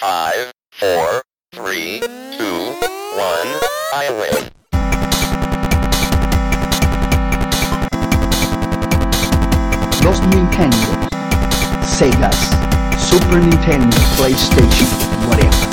Five, four, three, two, one. I win. Los Nintendo, Segas, Super Nintendo, PlayStation, whatever.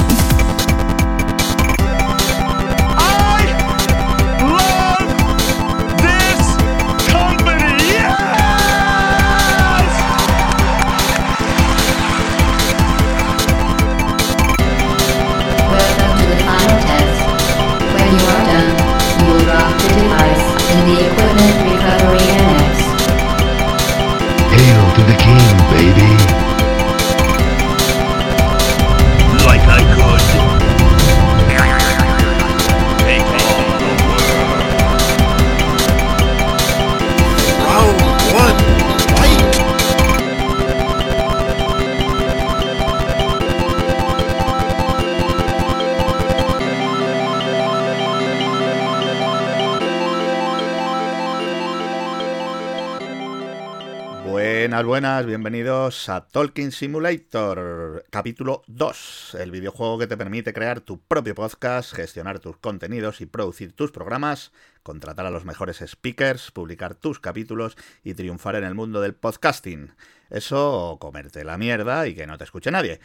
Bienvenidos a Talking Simulator, capítulo 2, el videojuego que te permite crear tu propio podcast, gestionar tus contenidos y producir tus programas, contratar a los mejores speakers, publicar tus capítulos y triunfar en el mundo del podcasting. Eso o comerte la mierda y que no te escuche nadie.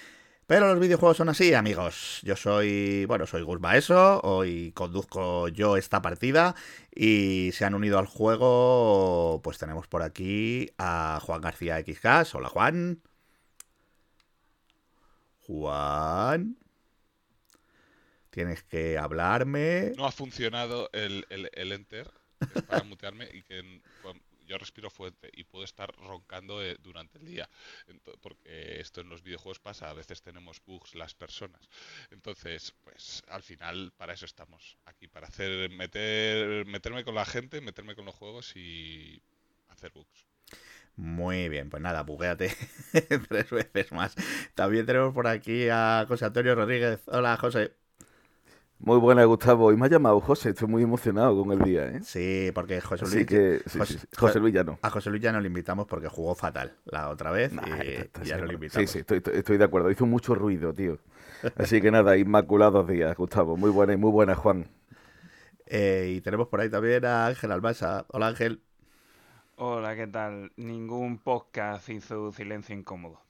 Pero los videojuegos son así, amigos. Yo soy, bueno, soy Gus Baeso, hoy conduzco yo esta partida y se han unido al juego, pues tenemos por aquí a Juan García XCAS. Hola, Juan. Juan. Tienes que hablarme. no ha funcionado el, el, el enter para mutearme y que yo respiro fuerte y puedo estar roncando eh, durante el día. Porque esto en los videojuegos pasa, a veces tenemos bugs las personas. Entonces, pues al final para eso estamos aquí, para hacer meter meterme con la gente, meterme con los juegos y hacer bugs. Muy bien, pues nada, buguéate tres veces más. También tenemos por aquí a José Antonio Rodríguez. Hola, José. Muy buena, Gustavo. Y me ha llamado José, estoy muy emocionado con el día, ¿eh? Sí, porque José Luis. Así que, sí, José, sí, sí. José Luis ya no. A José Luis ya no le invitamos porque jugó fatal la otra vez Nah, y, está- está y ya no le invitamos. Sí, sí, estoy, estoy- estoy de acuerdo. Hizo mucho ruido, tío. Así que nada, inmaculados días, Gustavo. Muy buena y muy buena, Juan. Eh, y tenemos por ahí también a Ángel Albasa. Hola, Ángel. Hola, ¿qué tal? Ningún podcast hizo silencio incómodo.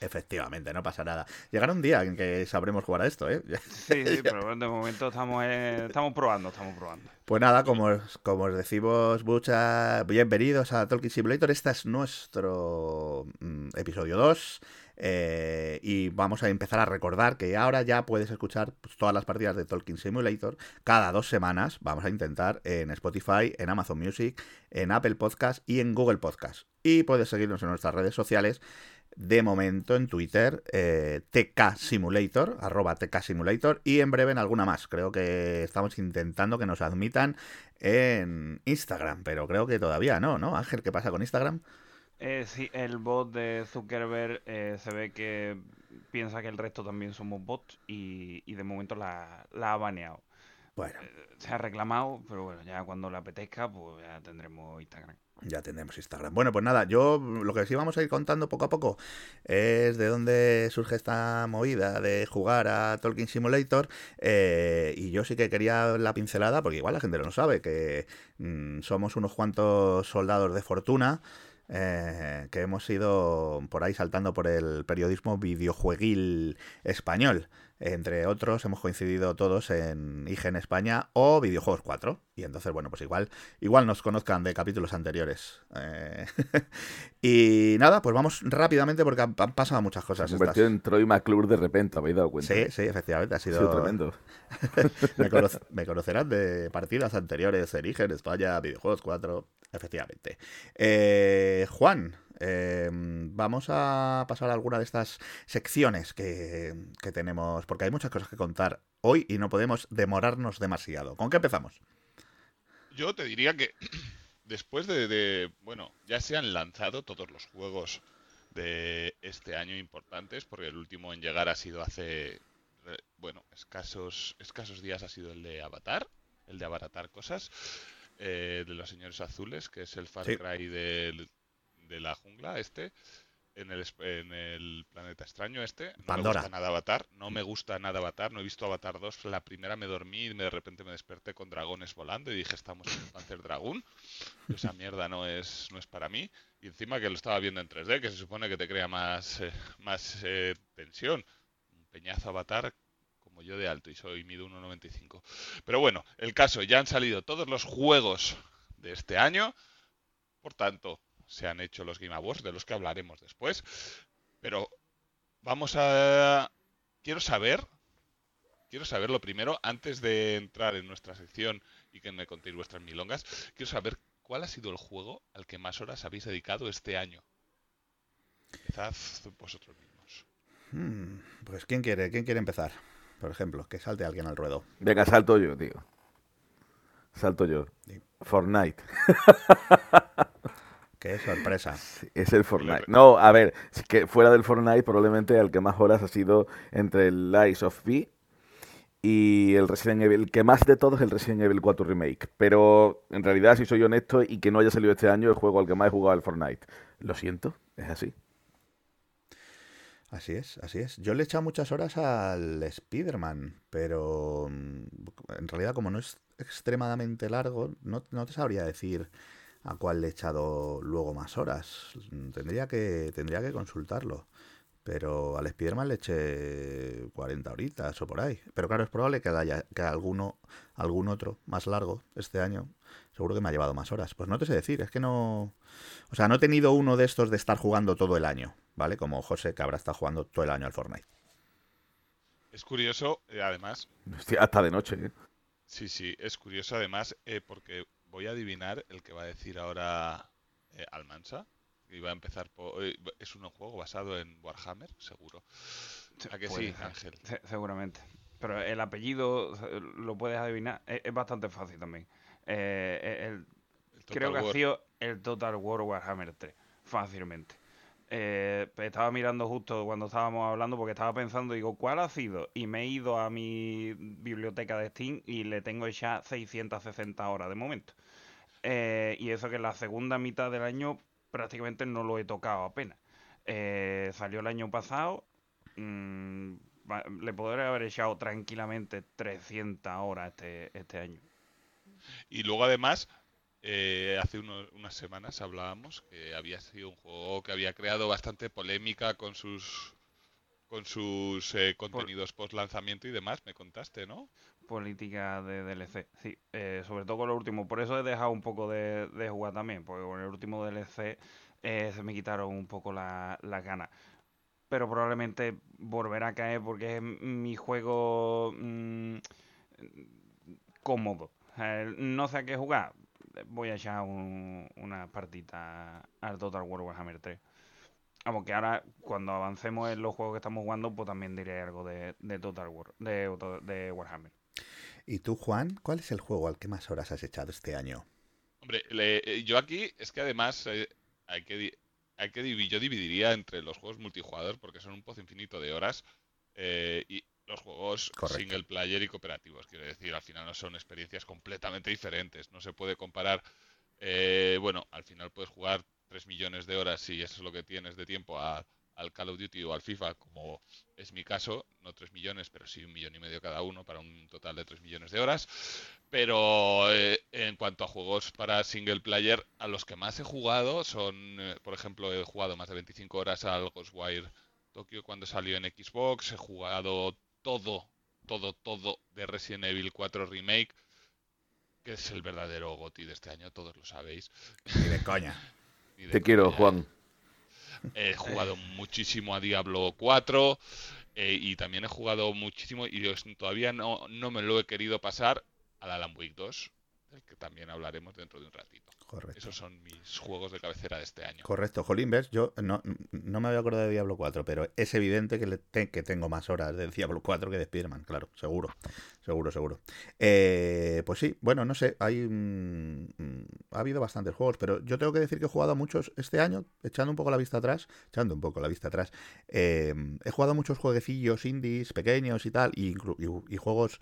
Efectivamente, no pasa nada. Llegará un día en que sabremos jugar a esto, ¿eh? Sí, sí, pero de momento estamos, eh, estamos probando, estamos probando. Pues nada, como os, como os decimos, muchas bienvenidos a Talking Simulator. Este es nuestro mm, episodio 2. eh, y vamos a empezar a recordar que ahora ya puedes escuchar pues, todas las partidas de Talking Simulator cada dos semanas. Vamos a intentar en Spotify, en Amazon Music, en Apple Podcast y en Google Podcast. Y puedes seguirnos en nuestras redes sociales. De momento en Twitter, eh, TK Simulator, arroba TK Simulator, y en breve en alguna más. Creo que estamos intentando que nos admitan en Instagram, pero creo que todavía no, ¿no? Ángel, ¿qué pasa con Instagram? Eh, sí, el bot de Zuckerberg eh, se ve que piensa que el resto también somos bots y, y de momento la, la ha baneado. Bueno, Se ha reclamado, pero bueno, ya cuando le apetezca, pues ya tendremos Instagram. ya tendremos Instagram. Bueno, pues nada, yo lo que sí vamos a ir contando poco a poco es de dónde surge esta movida de jugar a Talking Simulator. eh, y yo sí que quería la pincelada, porque igual la gente no lo sabe, que mm, somos unos cuantos soldados de fortuna. eh, que hemos ido por ahí saltando por el periodismo videojueguil español. Entre otros, hemos coincidido todos en IGN España o Videojuegos 4. Y entonces, bueno, pues igual, igual nos conozcan de capítulos anteriores. Eh, y nada, pues vamos rápidamente porque han, han pasado muchas Se ha cosas. convertido estas. en Troy McClure de repente, ¿habéis dado cuenta? Sí, sí, efectivamente, ha Ha sido, sido tremendo. me, cono- me conocerán de partidas anteriores en IGN España, Videojuegos 4, efectivamente. Eh, Juan, eh, vamos a pasar a alguna de estas secciones que, que tenemos, porque hay muchas cosas que contar hoy y no podemos demorarnos demasiado. ¿Con qué empezamos? Yo te diría que después de, de- bueno, ya se han lanzado todos los juegos de este año importantes, porque el último en llegar ha sido hace, bueno, escasos, escasos días ha sido el de Avatar, el de abaratar cosas, eh, de los señores azules, que es el Far Sí. Cry del- de la jungla este. en el, en el planeta extraño este. No Pandora. me gusta nada Avatar. No me gusta nada Avatar. No he visto Avatar 2. La primera me dormí y de repente me desperté con dragones volando y dije, estamos en el Panzer Dragoon. Esa mierda no es, no es para mí. Y encima que lo estaba viendo en 3D, que se supone que te crea más, eh, más eh, tensión. Un peñazo Avatar como yo de alto y soy mido 1,95. Pero bueno, el caso, ya han salido todos los juegos de este año. Por tanto, se han hecho los Game Awards, de los que hablaremos después. Pero vamos a... Quiero saber, quiero saber lo primero, antes de entrar en nuestra sección y que me contéis vuestras milongas, quiero saber cuál ha sido el juego al que más horas habéis dedicado este año. Empezad vosotros mismos. Hmm, pues ¿quién quiere, quién quiere empezar? Por ejemplo, que salte alguien al ruedo. Venga, salto yo, tío. Salto yo. Sí. Fortnite. Qué sorpresa. Es el Fortnite. No, a ver, es que fuera del Fortnite probablemente el que más horas ha sido entre el Lies of P y el Resident Evil. El que más de todos es el Resident Evil 4 Remake. Pero en realidad, si soy honesto y que no haya salido este año, el juego al que más he jugado es el Fortnite. Lo siento, es así. Así es, así es. Yo le he echado muchas horas al Spider-Man, pero mm, en realidad como no es extremadamente largo, no, no te sabría decir a cuál le he echado luego más horas. Tendría que, tendría que consultarlo. Pero al Spider-Man le eché 40 horitas o por ahí. Pero claro, es probable que haya que alguno, algún otro más largo este año. Seguro que me ha llevado más horas. Pues no te sé decir, es que no. O sea, no he tenido uno de estos de estar jugando todo el año, ¿vale? Como José, que habrá estado jugando todo el año al Fortnite. Es curioso, eh, además, Hostia, hasta de noche. ¿eh? Sí, sí, es curioso además eh, porque voy a adivinar el que va a decir ahora eh, Almansa. Y va a empezar por... eh, Es un juego basado en Warhammer, seguro. ¿A que Puede sí, ser, Ángel? se- seguramente. Pero el apellido eh, lo puedes adivinar. Es, es bastante fácil también. Eh, el- El creo que ha sido el Total War Warhammer 3. Fácilmente. Eh, estaba mirando justo cuando estábamos hablando porque estaba pensando, digo, ¿cuál ha sido? Y me he ido a mi biblioteca de Steam y le tengo ya 660 horas de momento. Eh, y eso que en la segunda mitad del año prácticamente no lo he tocado apenas. Eh, salió el año pasado. mm, le podría haber echado tranquilamente 300 horas este, este año. Y luego además, eh, hace uno- unas semanas hablábamos que había sido un juego que había creado bastante polémica con sus con sus eh, contenidos post lanzamiento y demás, me contaste, ¿no? política de DLC, sí, eh, sobre todo con lo último, por eso he dejado un poco de, de jugar también, porque con el último DLC eh, se me quitaron un poco la- las ganas. Pero probablemente volverá a caer porque es mi juego mm, cómodo. No sé a qué jugar, voy a echar un- una partita al Total War Warhammer 3. Vamos, que ahora cuando avancemos en los juegos que estamos jugando, pues también diré algo de, de Total War, de, de Warhammer. ¿Y tú, Juan, cuál es el juego al que más horas has echado este año? Hombre, le- eh, yo aquí es que además eh, hay que hay que divi- yo dividiría entre los juegos multijugador porque son un pozo infinito de horas eh, y los juegos Correcto. single player y cooperativos. Quiero decir, al final no son experiencias completamente diferentes. No se puede comparar. eh, bueno, al final puedes jugar 3 millones de horas si eso es lo que tienes de tiempo a- al Call of Duty o al FIFA, como es mi caso, no 3 millones, pero sí un millón y medio cada uno para un total de 3 millones de horas. Pero eh, en cuanto a juegos para single player, a los que más he jugado son, eh, por ejemplo, he jugado más de 25 horas al Ghostwire Tokyo cuando salió en Xbox, he jugado todo, todo, todo de Resident Evil 4 Remake, que es el verdadero GOTY de este año, todos lo sabéis. Ni de coña. Ni de Te quiero. Juan. He jugado muchísimo a Diablo 4 eh, y también he jugado muchísimo y todavía no, no me lo he querido pasar al Alan Wake 2, del que también hablaremos dentro de un ratito. Correcto. Esos son mis juegos de cabecera de este año. Correcto, Jolín, ves, yo no, no me había acordado de Diablo 4, pero es evidente que, le te- que tengo más horas de Diablo 4 que de Spider-Man, claro, seguro, seguro, seguro. Eh, pues sí, bueno, no sé, hay mm, mm, ha habido bastantes juegos, pero yo tengo que decir que he jugado a muchos este año, echando un poco la vista atrás, echando un poco la vista atrás, eh, he jugado a muchos jueguecillos indies pequeños y tal, y- y juegos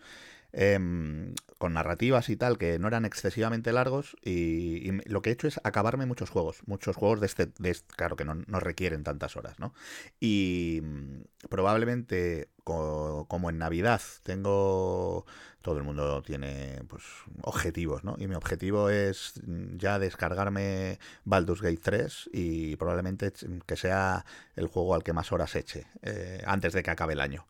em, con narrativas y tal, que no eran excesivamente largos. Y, lo que he hecho es acabarme muchos juegos. Muchos juegos de este, de este- claro que no, no requieren tantas horas, ¿no? Y mm, probablemente, co- como en Navidad, tengo. Todo el mundo tiene pues objetivos, ¿no? Y mi objetivo es mm, ya descargarme Baldur's Gate 3 y probablemente ch- que sea el juego al que más horas eche eh, antes de que acabe el año.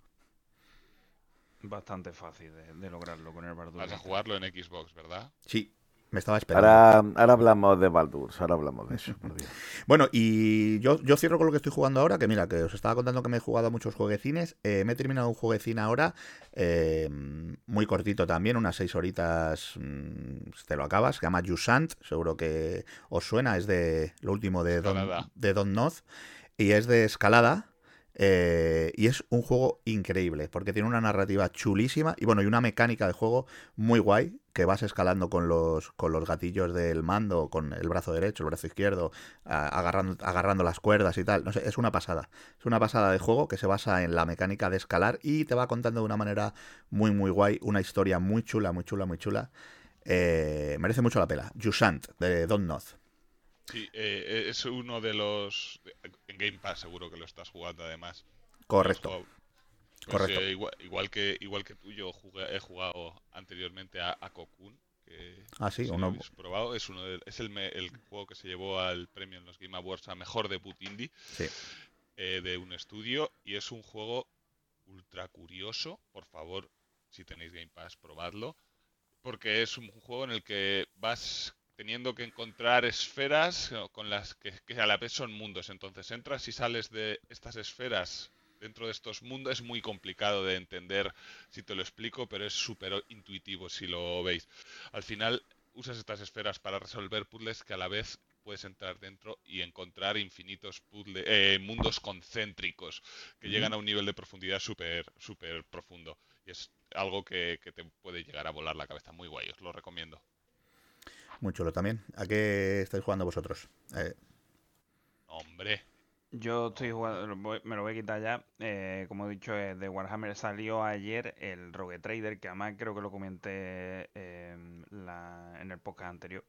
Bastante fácil de, de lograrlo con el Baldur's Vas a jugarlo en Xbox, ¿verdad? Sí, me estaba esperando. Ahora, ahora hablamos de Baldur's, ahora hablamos de eso. por Dios. Bueno, y yo, yo cierro con lo que estoy jugando ahora, que mira, que os estaba contando que me he jugado muchos jueguecines. Eh, me he terminado un jueguecín ahora, eh, muy cortito también, unas seis horitas mm, te lo acabas, se llama Jusant, seguro que os suena, es de lo último de Don, de Don Noz, y es de escalada. Eh, y es un juego increíble, porque tiene una narrativa chulísima y bueno, y una mecánica de juego muy guay, que vas escalando con los, con los gatillos del mando, con el brazo derecho, el brazo izquierdo, agarrando, agarrando las cuerdas y tal. No sé, es una pasada. Es una pasada de juego que se basa en la mecánica de escalar y te va contando de una manera muy, muy guay, una historia muy chula, muy chula, muy chula. Eh, merece mucho la pena. Jusant, de Don Noth. Sí, eh, es uno de los... En Game Pass seguro que lo estás jugando además. Correcto. Jugado. Pues, Correcto. eh, igual, igual que, igual que tú, yo jugué- he jugado anteriormente a, a Cocoon. Que Ah, sí, si uno- probado. Es, uno de- es el, me- el juego que se llevó al premio en los Game Awards a Mejor Debut Indie Sí. eh, de un estudio. Y es un juego ultra curioso. Por favor, si tenéis Game Pass, probadlo. Porque es un juego en el que vas teniendo que encontrar esferas eh, con las que, que a la vez son mundos. Entonces entras y sales de estas esferas dentro de estos mundos. Es muy complicado de entender si te lo explico, pero es súper intuitivo si lo veis. Al final usas estas esferas para resolver puzzles que a la vez puedes entrar dentro y encontrar infinitos puzzle- eh, mundos concéntricos que llegan a un nivel de profundidad súper súper profundo. Y es algo que, que te puede llegar a volar la cabeza. Muy guay, os lo recomiendo. Muy chulo también. ¿A qué estáis jugando vosotros? Eh, Hombre, Yo estoy jugando, me lo voy a quitar ya. eh, como he dicho, es de Warhammer salió ayer el Rogue Trader, que además creo que lo comenté en, la- en el podcast anterior.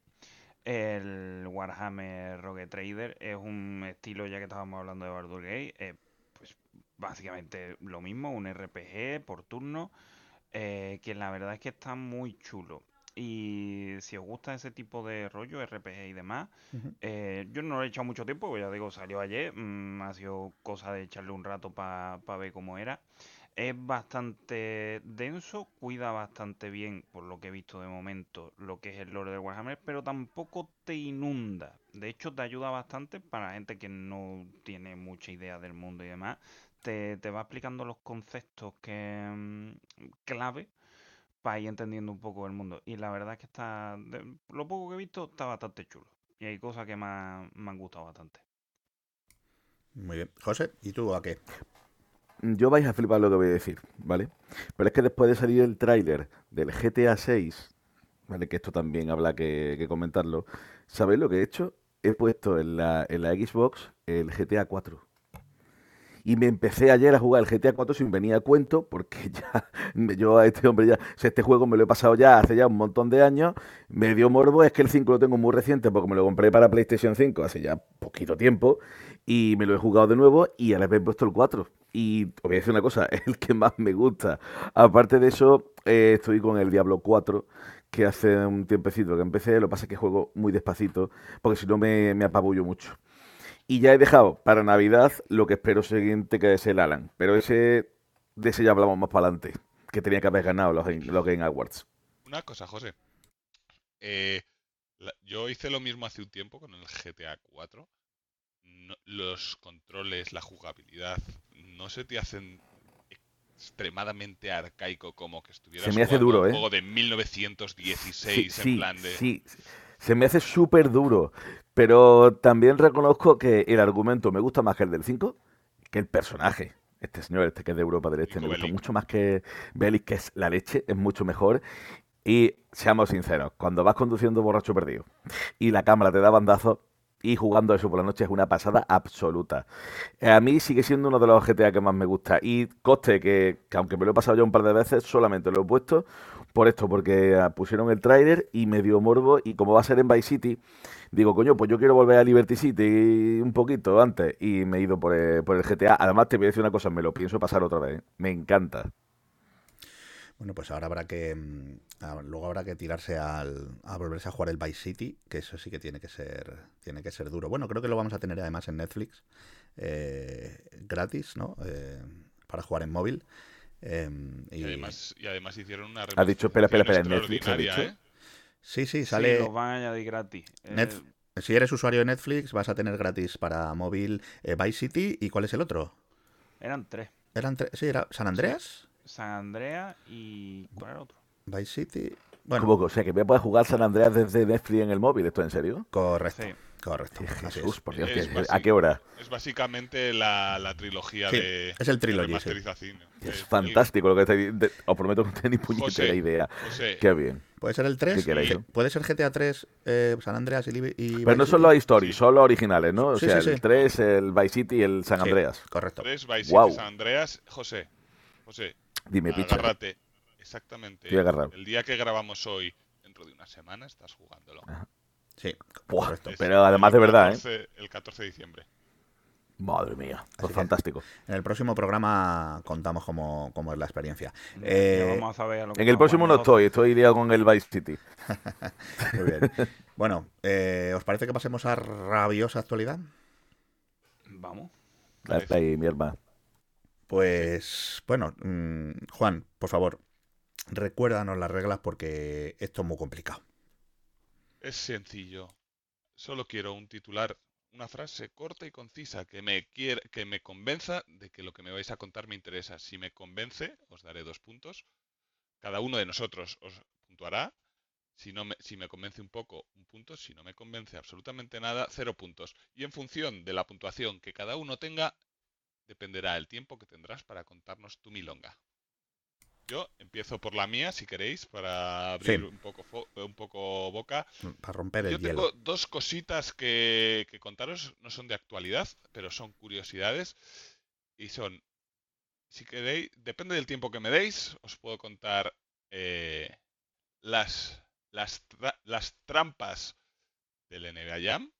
El Warhammer Rogue Trader es un estilo, ya que estábamos hablando de Baldur's Gate, eh, pues básicamente lo mismo, un RPG por turno, eh, que la verdad es que está muy chulo. Y si os gusta ese tipo de rollo, RPG y demás, eh, yo no lo he echado mucho tiempo, porque ya digo, salió ayer, mm, ha sido cosa de echarle un rato para ver cómo era. Es bastante denso, cuida bastante bien, por lo que he visto de momento, lo que es el lore de Warhammer, pero tampoco te inunda. De hecho, te ayuda bastante para gente que no tiene mucha idea del mundo y demás. Te, te va explicando los conceptos que mm, clave para ir entendiendo un poco el mundo. Y la verdad es que está, de- lo poco que he visto, está bastante chulo. Y hay cosas que me han, me han gustado bastante. muy bien. José, ¿y tú a qué? Yo vais a flipar lo que voy a decir, ¿vale? Pero es que después de salir el tráiler del GTA 6, ¿vale? Que esto también habla que, que comentarlo. ¿Sabéis lo que he hecho? He puesto en la, en la Xbox el GTA 4. Y me empecé ayer a jugar el GTA 4 sin venir a cuento, porque ya yo a este hombre ya, este juego me lo he pasado ya hace ya un montón de años. Me dio morbo, es que el 5 lo tengo muy reciente porque me lo compré para PlayStation 5 hace ya poquito tiempo y me lo he jugado de nuevo y ahora me he puesto el 4. Y os voy a decir una cosa, es el que más me gusta. Aparte de eso, eh, estoy con el Diablo 4, que hace un tiempecito que empecé, lo que pasa es que juego muy despacito, porque si no me, me apabullo mucho. Y ya he dejado para Navidad lo que espero siguiente, que es el Alan. Pero ese, de ese ya hablamos más para adelante, que tenía que haber ganado los, Game- los Game Awards. una cosa, José. Eh, la- yo hice lo mismo hace un tiempo con el GTA 4. No- los controles, la jugabilidad, no se te hacen extremadamente arcaico como que estuvieras Se me hace duro, un ¿eh? juego de 1916 en plan de... sí, se me hace súper duro. Pero también reconozco que el argumento me gusta más que el del 5, que el personaje. Este señor, este que es de Europa del Este, me gusta Bellic. mucho más que Bellic, que es la leche, es mucho mejor. Y seamos sinceros, cuando vas conduciendo borracho perdido y la cámara te da bandazos, Y jugando eso por la noche es una pasada absoluta. Eh, A mí sigue siendo uno de los GTA que más me gusta. Y coste que, que aunque me lo he pasado ya un par de veces, solamente lo he puesto por esto, porque ah, pusieron el tráiler y me dio morbo. Y como va a ser en Vice City, digo, coño, pues yo quiero volver a Liberty City un poquito antes. Y me he ido por el, por el GTA. Además, te voy a decir una cosa, me lo pienso pasar otra vez. ¿eh? Me encanta. Bueno, pues ahora habrá que. mm, ah, Luego habrá que tirarse al, a volverse a jugar el Vice City, que eso sí que tiene que ser. Tiene que ser duro. Bueno, creo que lo vamos a tener además en Netflix. eh, gratis, ¿no? Eh, para jugar en móvil. Eh, Y además, y además hicieron una Ha dicho, espera, espera, espera, ¿en Netflix ha dicho? ¿eh? Sí, sí, Sí, sale. los van a añadir gratis. Eh, Net- Si eres usuario de Netflix, vas a tener gratis para móvil eh, Vice City. ¿Y cuál es el otro? eran tres. ¿Eran tre- sí, era San Andreas, San Andrea y... ¿Cuál era el otro? Vice City. Bueno, ¿Cómo que? O sea, que voy a poder jugar San Andreas desde Netflix en el móvil. ¿Esto en serio? correcto. Sí. Correcto. Jesús, es. por Dios, Es ¿qué- básico. ¿a qué hora? Es básicamente la, la trilogía Sí, de. es el de trilogy, sí. Es El- fantástico lo que estáis de- Os prometo que no tenéis puñetera idea. José, Qué bien. ¿Puede ser el 3? ¿Qué queréis, no? ¿Puede ser GTA 3, eh, San Andreas y, y Pero no son los stories, Sí. son los originales, ¿no? O Sí, sea, sí, el sí. 3, el Vice City y el San Sí, Andreas. correcto. 3 Vice. City San Andreas. José, José, Dime, picha. agárrate. Exactamente. Estoy agarrado. El día que grabamos hoy, dentro de una semana, estás jugándolo. Sí, Buah. Es pero además de verdad, ¿eh? 14 El 14 de diciembre. Madre mía, pues fantástico. En el próximo programa contamos cómo, cómo es la experiencia. Eh, vamos a a lo que En el próximo no estoy, estoy liado con el Vice City. Muy bien. Bueno, eh, ¿os parece que pasemos a rabiosa actualidad? Vamos. Dale ahí, mi hermano. Pues, bueno, mm, Juan, por favor, recuérdanos las reglas porque esto es muy complicado. Es sencillo. Solo quiero un titular, una frase corta y concisa que me quiera, que me convenza de que lo que me vais a contar me interesa. Si me convence, os daré dos puntos. Cada uno de nosotros os puntuará. Si no me, si me convence un poco, un punto. Si no me convence absolutamente nada, cero puntos. Y en función de la puntuación que cada uno tenga, dependerá el tiempo que tendrás para contarnos tu milonga. Yo empiezo por la mía, si queréis, para abrir Sí. un poco un poco boca. Para romper el Yo hielo. tengo dos cositas que, que contaros, no son de actualidad, pero son curiosidades. Y son, si queréis, depende del tiempo que me deis, os puedo contar eh, las, las, tra- las trampas del NBA Jam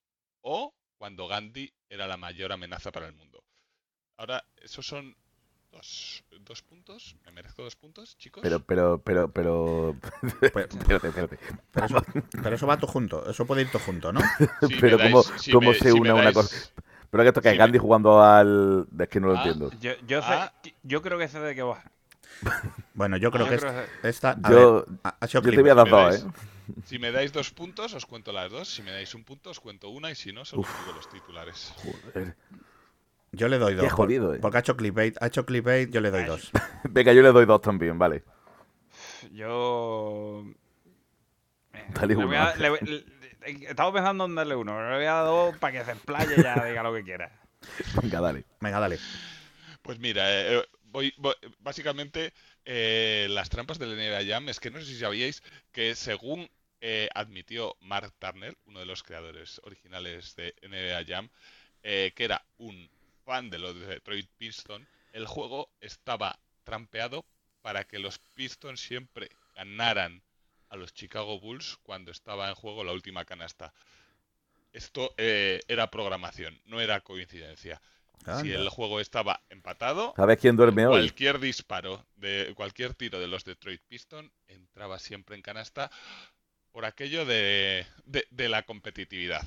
o cuando Gandhi era la mayor amenaza para el mundo. Ahora, esos son dos, dos puntos. ¿Me merezco dos puntos, chicos? Pero, pero, pero, pero. Pues- espérate, espérate. Pero eso, pero eso va todo junto, eso puede ir todo junto, ¿no? Pero dais- ¿cómo, si cómo me- se si une una dais- cosa? Pero que esto que me- Gandhi jugando al. Es que no lo Ah, entiendo. Yo, yo, sé- Ah. yo creo que sé de qué va. Bueno, yo creo que creo esta. a Yo- ver, ha- sido Yo te voy a dar dos, ¿eh? Si me dais dos puntos, os cuento las dos. Si me dais un punto, os cuento una. Y si no, solo os digo los titulares. Joder. Yo le doy dos. Qué jodido, eh. Porque ha hecho clickbait, ha hecho clickbait, yo le doy dos. Venga, yo le doy dos también, vale. Yo. Eh, Dale uno, a- Ángel. le voy- le- Estaba pensando en darle uno, pero le voy a dar dos para que se explaye y ya diga lo que quiera. Venga, dale. Venga, dale. Pues mira, eh, eh, voy, voy- básicamente eh, las trampas del NBA Jam es que no sé si sabíais que según eh, admitió Mark Turner, uno de los creadores originales de NBA Jam, eh, que era un fan de los Detroit Pistons, el juego estaba trampeado para que los Pistons siempre ganaran a los Chicago Bulls cuando estaba en juego la última canasta. Esto eh, era programación, no era coincidencia. Si el juego estaba empatado, ¿Sabes quién duerme hoy? cualquier disparo de cualquier tiro de los Detroit Pistons entraba siempre en canasta por aquello de, de- de la competitividad.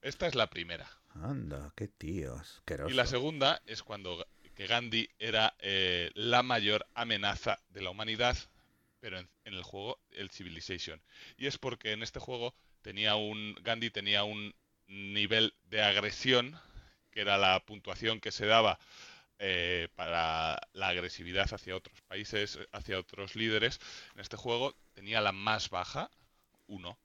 Esta es la primera. Anda, qué tío, asqueroso. Y la segunda es cuando que Gandhi era eh, la mayor amenaza de la humanidad, pero en, en el juego el Civilization. Y es porque en este juego tenía un Gandhi tenía un nivel de agresión que era la puntuación que se daba eh, para la agresividad hacia otros países, hacia otros líderes. En este juego tenía la más baja, 1,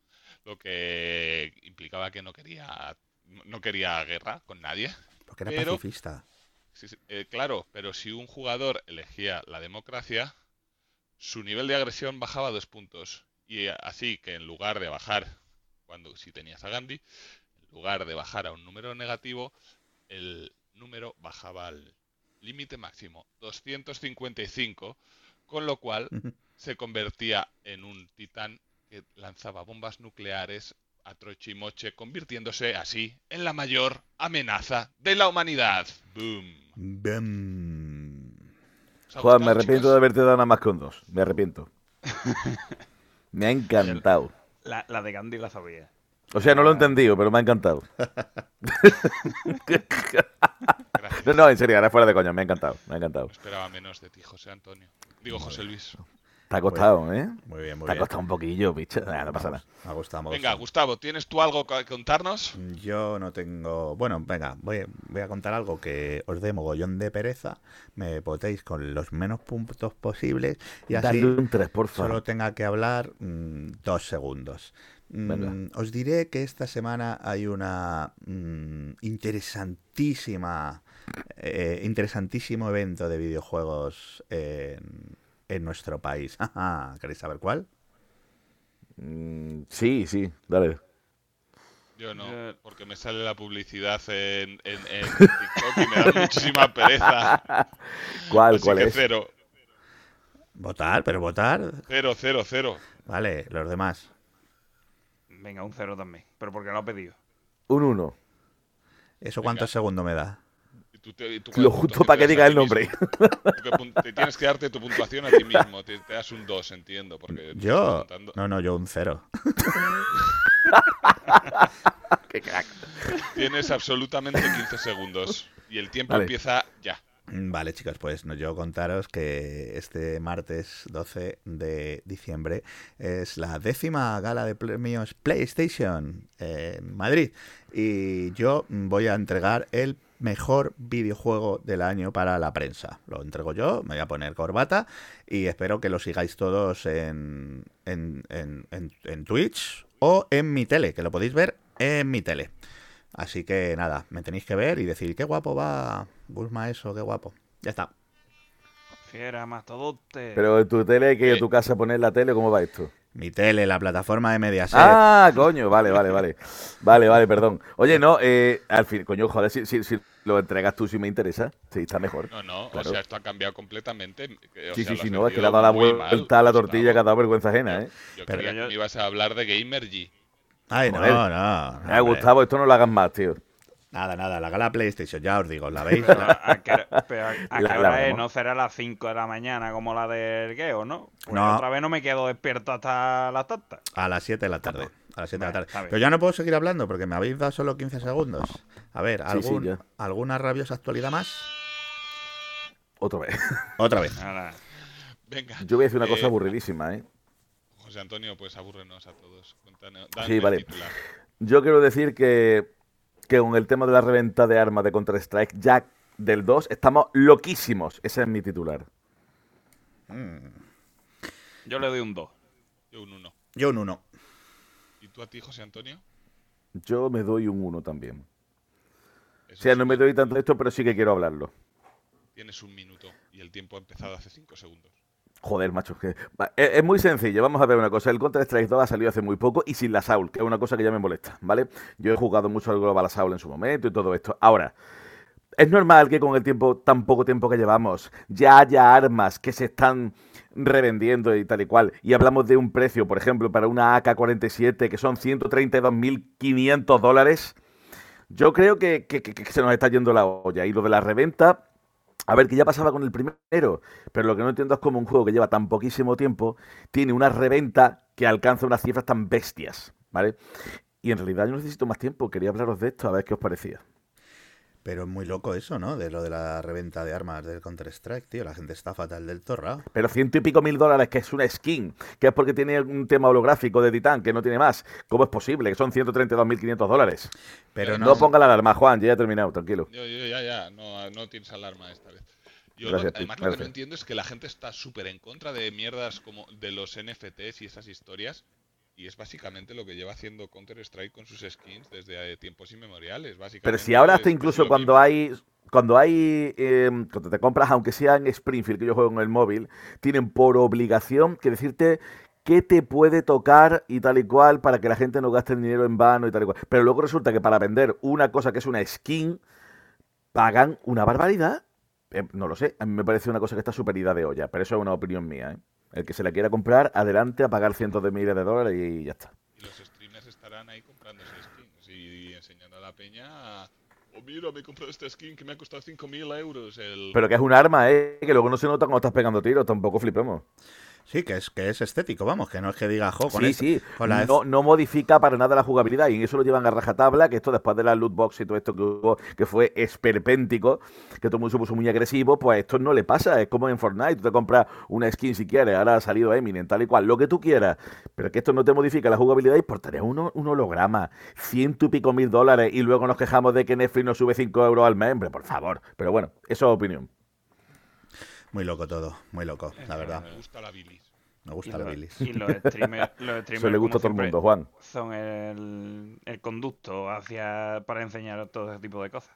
lo que implicaba que no quería no quería guerra con nadie. Porque era pero- pacifista. Sí, sí, eh, claro, pero si un jugador elegía la democracia, su nivel de agresión bajaba dos puntos. Y eh, así que en lugar de bajar, cuando si tenías a Gandhi, en lugar de bajar a un número negativo, el número bajaba al límite máximo 255, con lo cual se convertía en un titán que lanzaba bombas nucleares a troche y moche, convirtiéndose así en la mayor amenaza de la humanidad. Boom. Bem. ¿Os ha Juan, me arrepiento de haberte dado nada más con dos. Me arrepiento. me ha encantado. La, la de Gandhi la sabía. O sea, no lo he entendido, pero me ha encantado. No, no, en serio, ahora fuera de coña, me ha encantado. Me ha encantado. No esperaba menos de ti, José Antonio. Digo, José Luis. Te ha costado, ¿eh? Muy bien, muy Te ha bien. costado un poquillo, bicho. Ah, no pasa nada. Me ha gustado, me ha Venga. Gustavo, ¿tienes tú algo que contarnos? Yo no tengo. Bueno, venga, voy, voy a contar algo que os dé mogollón de pereza. Me votéis con los menos puntos posibles y así Dale un 3, por solo tenga que hablar mm, dos segundos. Mm, Venga. os diré que esta semana hay una mm, interesantísima, eh, interesantísimo evento de videojuegos en, en nuestro país. ¿Queréis saber cuál? Mm, sí, sí, dale. Yo no, porque me sale la publicidad en, en, en TikTok y me da muchísima pereza. ¿Cuál, Así cuál que es? cero, Votar, pero votar. cero, cero, cero. Vale, los demás. Venga, un cero también. Pero porque lo ha pedido. Un 1. ¿Eso cuántos segundos me da? Y tú te- y tú Lo justo para que diga el nombre. te tienes que darte tu puntuación a ti mismo. Te, te das un 2, entiendo. Porque Yo. estoy contando. No, no, yo un cero. Qué crack. Tienes absolutamente 15 segundos. Y el tiempo Vale. empieza ya. Mm, Vale, chicos, pues no, yo contaros que este martes 12 de diciembre es la décima gala de premios PlayStation en Madrid. Y yo voy a entregar el mejor videojuego del año para la prensa. Lo entrego yo, me voy a poner corbata y espero que lo sigáis todos en, en, en, en- en Twitch o en mi tele, que lo podéis ver en mi tele. Así que nada, me tenéis que ver y decir qué guapo va Bulma eso, qué guapo. Ya está. Fiera, mastodonte. Pero en tu tele hay que ir a tu casa a poner la tele, ¿cómo va esto? Mi tele, la plataforma de Mediaset. Ah, coño, vale, vale, vale. Vale, vale, perdón. Oye, no, eh, al fin, coño, joder, si, si, si lo entregas tú, si me interesa. Sí, está mejor. No, no, Claro. o sea, esto ha cambiado completamente. eh, o Sí, sea, sí, sí, no, es que le ha dado la vuelta a la tortilla que ha Gustavo. dado vergüenza ajena, ¿eh? Yo Pero creía yo- que me ibas a hablar de Gamergy. Ay, no, no. no, Me ha hombre. gustado, esto no lo hagas más, tío. Nada, nada, la gala PlayStation, ya os digo, ¿la veis? Pero ¿A qué hora, pero a- a La- qué la hora es? vemos. ¿No será a las 5 de la mañana como la del Geo, no? Pues No. otra vez no me quedo despierto hasta las tantas. A las 7 de la tarde. A las 7 de la tarde. Pero ya no puedo seguir hablando porque me habéis dado solo 15 segundos. A ver, Sí, sí, ¿algún-. ¿alguna rabiosa actualidad más? Otra vez. Otra vez. Ahora, Venga. Yo voy a decir una eh, cosa aburridísima, ¿eh? José Antonio, pues abúrrenos a todos. Cuéntanos, Sí, vale. titular. Yo quiero decir que, que con el tema de la reventa de armas de Counter-Strike, ya del 2, estamos loquísimos. Ese es mi titular. yo le doy un 2. Yo un 1. Yo un 1. ¿Y tú a ti, José Antonio? Yo me doy un 1 también. O sea, sí, no me doy tanto esto, pero sí que quiero hablarlo. Tienes un minuto y el tiempo ha empezado hace 5 segundos. Joder, macho, que... Es, muy sencillo, vamos a ver una cosa. El Counter-Strike 2 ha salido hace muy poco y sin la Saul, que es una cosa que ya me molesta, ¿vale? Yo he jugado mucho al Global Assault en su momento y todo esto. Ahora, es normal que con el tiempo, tan poco tiempo que llevamos, ya haya armas que se están revendiendo y tal y cual. Y hablamos de un precio, por ejemplo, para una AK-47 que son 132.500 dólares. Yo creo que- que- que se nos está yendo la olla. Y lo de la reventa, a ver, que ya pasaba con el primero, pero lo que no entiendo es cómo un juego que lleva tan poquísimo tiempo tiene una reventa que alcanza unas cifras tan bestias, ¿vale? Y en realidad yo necesito más tiempo, quería hablaros de esto, a ver qué os parecía. Pero es muy loco eso, ¿no? De lo de la reventa de armas del Counter-Strike, tío. La gente está fatal del torra. Pero ciento y pico mil dólares, que es una skin, que es porque tiene un tema holográfico de Titán, que no tiene más. ¿Cómo es posible? Que son 132.500 dólares. Pero No, no. ponga la alarma, Juan, ya he terminado, tranquilo. Yo, yo, ya, ya, no, no tienes alarma esta vez. Yo Gracias, lo- además lo que no entiendo es que la gente está súper en contra de mierdas como de los NFTs y esas historias. Y es básicamente lo que lleva haciendo Counter-Strike con sus skins desde eh, tiempos inmemoriales. Básicamente, Pero si ahora hasta incluso cuando mismo. hay cuando hay eh, cuando te compras, aunque sea en Springfield, que yo juego en el móvil, tienen por obligación que decirte qué te puede tocar y tal y cual para que la gente no gaste el dinero en vano y tal y cual. Pero luego resulta que para vender una cosa que es una skin, pagan una barbaridad. Eh, no lo sé, a mí me parece una cosa que está súper ida de olla, pero eso es una opinión mía. ¿eh? El que se la quiera comprar, adelante a pagar cientos de miles de dólares y ya está. Y los streamers estarán ahí comprándose skins y enseñando a la peña. Oh, mira, me he comprado esta skin que me ha costado 5.000 euros. El... Pero que es un arma, ¿eh? Que luego no se nota cuando estás pegando tiros, tampoco flipemos. Sí, que es, que es estético, vamos, que no es que diga, jo, con Sí, esto- sí, con la no, no modifica para nada la jugabilidad y en eso lo llevan a rajatabla, que esto después de la loot box y todo esto que hubo, que fue esperpéntico, que todo el mundo se puso muy agresivo, pues esto no le pasa, es como en Fortnite, tú te compras una skin si quieres, ahora ha salido Eminem, tal y cual, lo que tú quieras, pero que esto no te modifica la jugabilidad y por tener uno, un holograma, ciento y pico mil dólares y luego nos quejamos de que Netflix nos sube 5 euros al mes, hombre, por favor, pero bueno, eso es opinión. Muy loco todo, muy loco, la verdad. Me gusta la bilis. Me Y gusta la los, bilis. y los streamers, los streamers Eso le gusta a todo el mundo, Juan. Son el, el conducto hacia para enseñar todo ese tipo de cosas.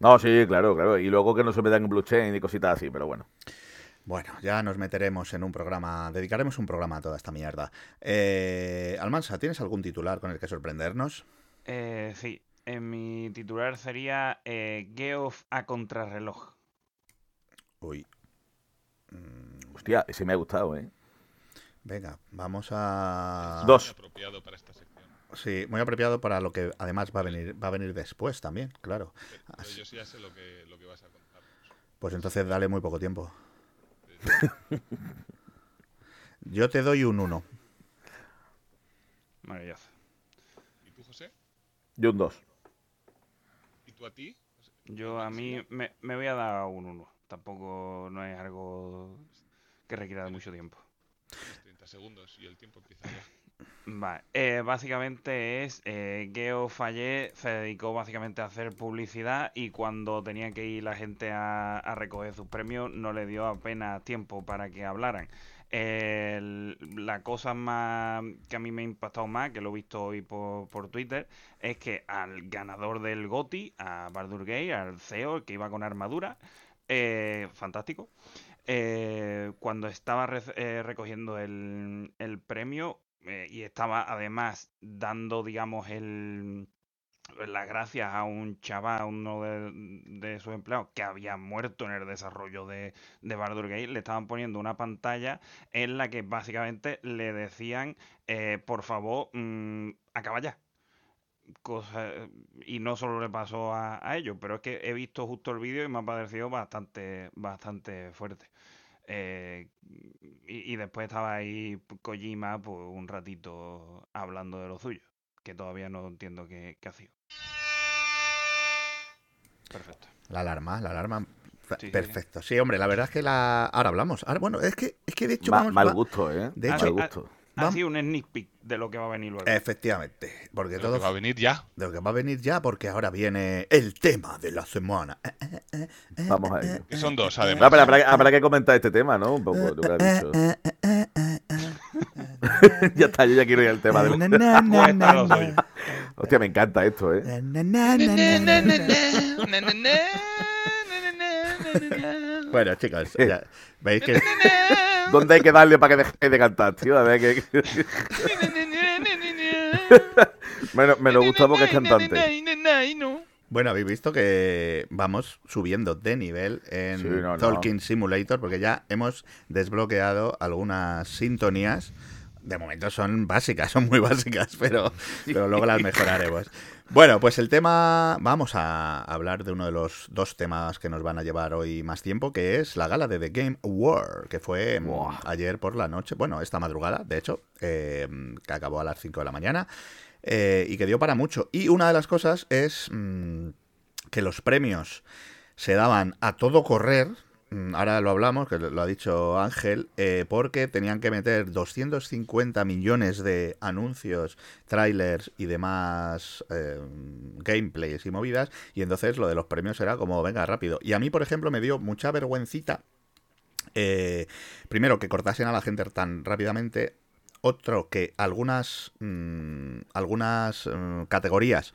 No, sí, claro, claro, y luego que no se metan en blockchain y cositas así, pero bueno. Bueno, ya nos meteremos en un programa, dedicaremos un programa a toda esta mierda. Eh, Almansa, ¿tienes algún titular con el que sorprendernos? Eh, sí, en mi titular sería eh, Geoff a contrarreloj. Uy. Mm, Hostia, ese me ha gustado, ¿eh? venga, vamos a... Dos. apropiado para esta sección. Sí, muy apropiado para lo que además va a venir, va a venir después también, claro. Pero yo sí ya sé lo que, lo que vas a contar. Pues entonces dale muy poco tiempo. Yo te doy un 1. Maravilloso. ¿Y tú, José? Yo un 2. ¿Y tú a ti? Yo a mí me, me voy a dar un 1. Tampoco no es algo que requiera de mucho tiempo. Tienes 30 segundos y el tiempo empieza ya. Vale, eh, básicamente es eh, Geo Fallé se dedicó básicamente a hacer publicidad y cuando tenía que ir la gente a, a recoger sus premios no le dio apenas tiempo para que hablaran. El- la cosa más que a mí me ha impactado más, que lo he visto hoy por, por Twitter, es que al ganador del GOTI, a Baldur Gate, al CEO, que iba con armadura, eh, fantástico, eh, cuando estaba eh, recogiendo el, premio eh, y estaba además dando, digamos, el, las gracias a un chaval, uno de, sus empleados, que había muerto en el desarrollo de, de Gate, le estaban poniendo una pantalla en la que básicamente le decían, eh, por favor, mm, acaba ya. Cosa, y no solo le pasó a, a ellos, pero es que he visto justo el vídeo y me ha parecido bastante, bastante fuerte. Eh, y, y después estaba ahí Kojima pues, un ratito hablando de lo suyo, que todavía no entiendo qué, qué ha sido. Perfecto. La alarma, la alarma. Sí, sí, sí. Perfecto. Sí, hombre, la verdad es que la. Ahora hablamos. Ahora, bueno, es que, es que de hecho Ma- vamos. mal gusto, ¿eh? De hecho, mal gusto. Sido un sneak peek de lo que va a venir luego. Efectivamente. Porque Pero todo. que va a venir ya. De lo que va a venir ya, porque ahora viene el tema de la semana. Eh, eh, eh, eh, Vamos a eh, ello. Son dos, Ah, además. pero habrá, habrá que comentar este tema, ¿no? Un poco lo que has dicho. eh, eh, eh, eh, ya está, yo ya quiero ir al tema eh, de... Pues lo suyo. Hostia, me encanta esto, ¿eh? Bueno, chicos, ya veis que ¿Dónde hay que darle para que deje de cantar, tío? A ver que... me, me lo gusta porque es cantante. Bueno, habéis visto que vamos subiendo de nivel en Sí, no, no. Talking Simulator porque ya hemos desbloqueado algunas sintonías. De momento son básicas, son muy básicas, pero, pero luego las mejoraremos. Bueno, pues el tema, vamos a hablar de uno de los dos temas que nos van a llevar hoy más tiempo, que es la gala de The Game Award, que fue mm, ayer por la noche, bueno, esta madrugada, de hecho, eh, que acabó a las 5 de la mañana eh, y que dio para mucho. Y una de las cosas es mm, que los premios se daban a todo correr. Mm, Ahora lo hablamos, que lo ha dicho Ángel, eh, porque tenían que meter 250 millones de anuncios, trailers y demás eh, gameplays y movidas, y entonces lo de los premios era como, venga, rápido. Y a mí, por ejemplo, me dio mucha vergüencita, eh, primero, que cortasen a la gente tan rápidamente, otro, que algunas, mm, algunas mm, categorías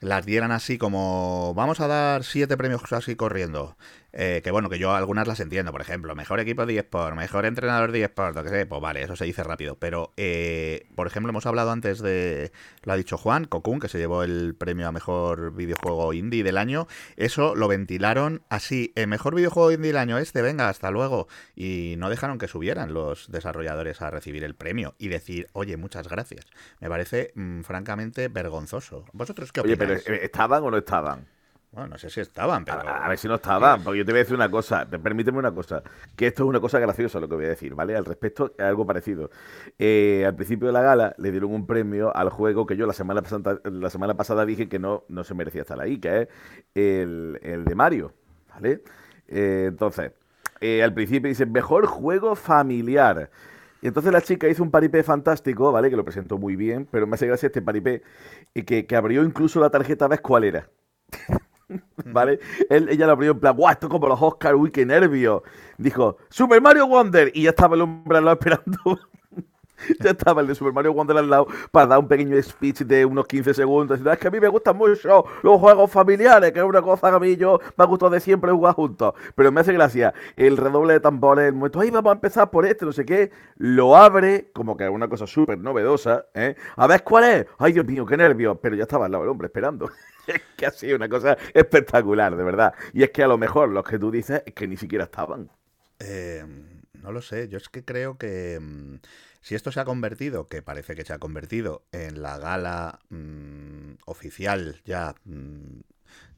las dieran así como vamos a dar siete premios así corriendo Eh, que bueno, que yo algunas las entiendo, por ejemplo, mejor equipo de eSport, mejor entrenador de eSport, lo que sé, pues vale, eso se dice rápido. Pero, eh, por ejemplo, hemos hablado antes de, lo ha dicho Juan, Cocoon, que se llevó el premio a mejor videojuego indie del año. Eso lo ventilaron así, el mejor videojuego indie del año este, venga, hasta luego. Y no dejaron que subieran los desarrolladores a recibir el premio y decir, oye, muchas gracias. Me parece mm, francamente vergonzoso. ¿Vosotros qué Oye, opináis? pero eh, ¿estaban o no estaban? Bueno, no sé si estaban, pero... A, ver si no estaban, porque yo te voy a decir una cosa, te- permíteme una cosa, que esto es una cosa graciosa lo que voy a decir, ¿vale? Al respecto, es algo parecido. Eh, al principio de la gala le dieron un premio al juego que yo la semana pasada, la semana pasada dije que no, no se merecía estar ahí, que es el, el de Mario, ¿vale? Eh, entonces, eh, al principio dice, mejor juego familiar. Y entonces la chica hizo un paripé fantástico, ¿vale? Que lo presentó muy bien, pero me hace gracia este paripé, y que, que abrió incluso la tarjeta, ¿ves cuál era? ¿Vale? Él, ella lo abrió en plan, guau, esto es como los Oscars, uy, qué nervio. Dijo, Super Mario Wonder. Y ya estaba el hombre al lado esperando. ya estaba el de Super Mario Wonder al lado para dar un pequeño speech de unos 15 segundos. Y, "No, es que a mí me gustan mucho los juegos familiares, que es una cosa que a mí yo me ha gustado de siempre jugar juntos. Pero me hace gracia el redoble de tambores, el ay, vamos a empezar por este, no sé qué. Lo abre, como que es una cosa súper novedosa, ¿eh? A ver cuál es. Ay, Dios mío, qué nervio. Pero ya estaba al lado el hombre esperando. Es que ha sido una cosa espectacular, de verdad. Y es que a lo mejor los que tú dices es que ni siquiera estaban. Eh, no lo sé, yo es que creo que mm, si esto se ha convertido, que parece que se ha convertido en la gala mm, oficial ya, mm,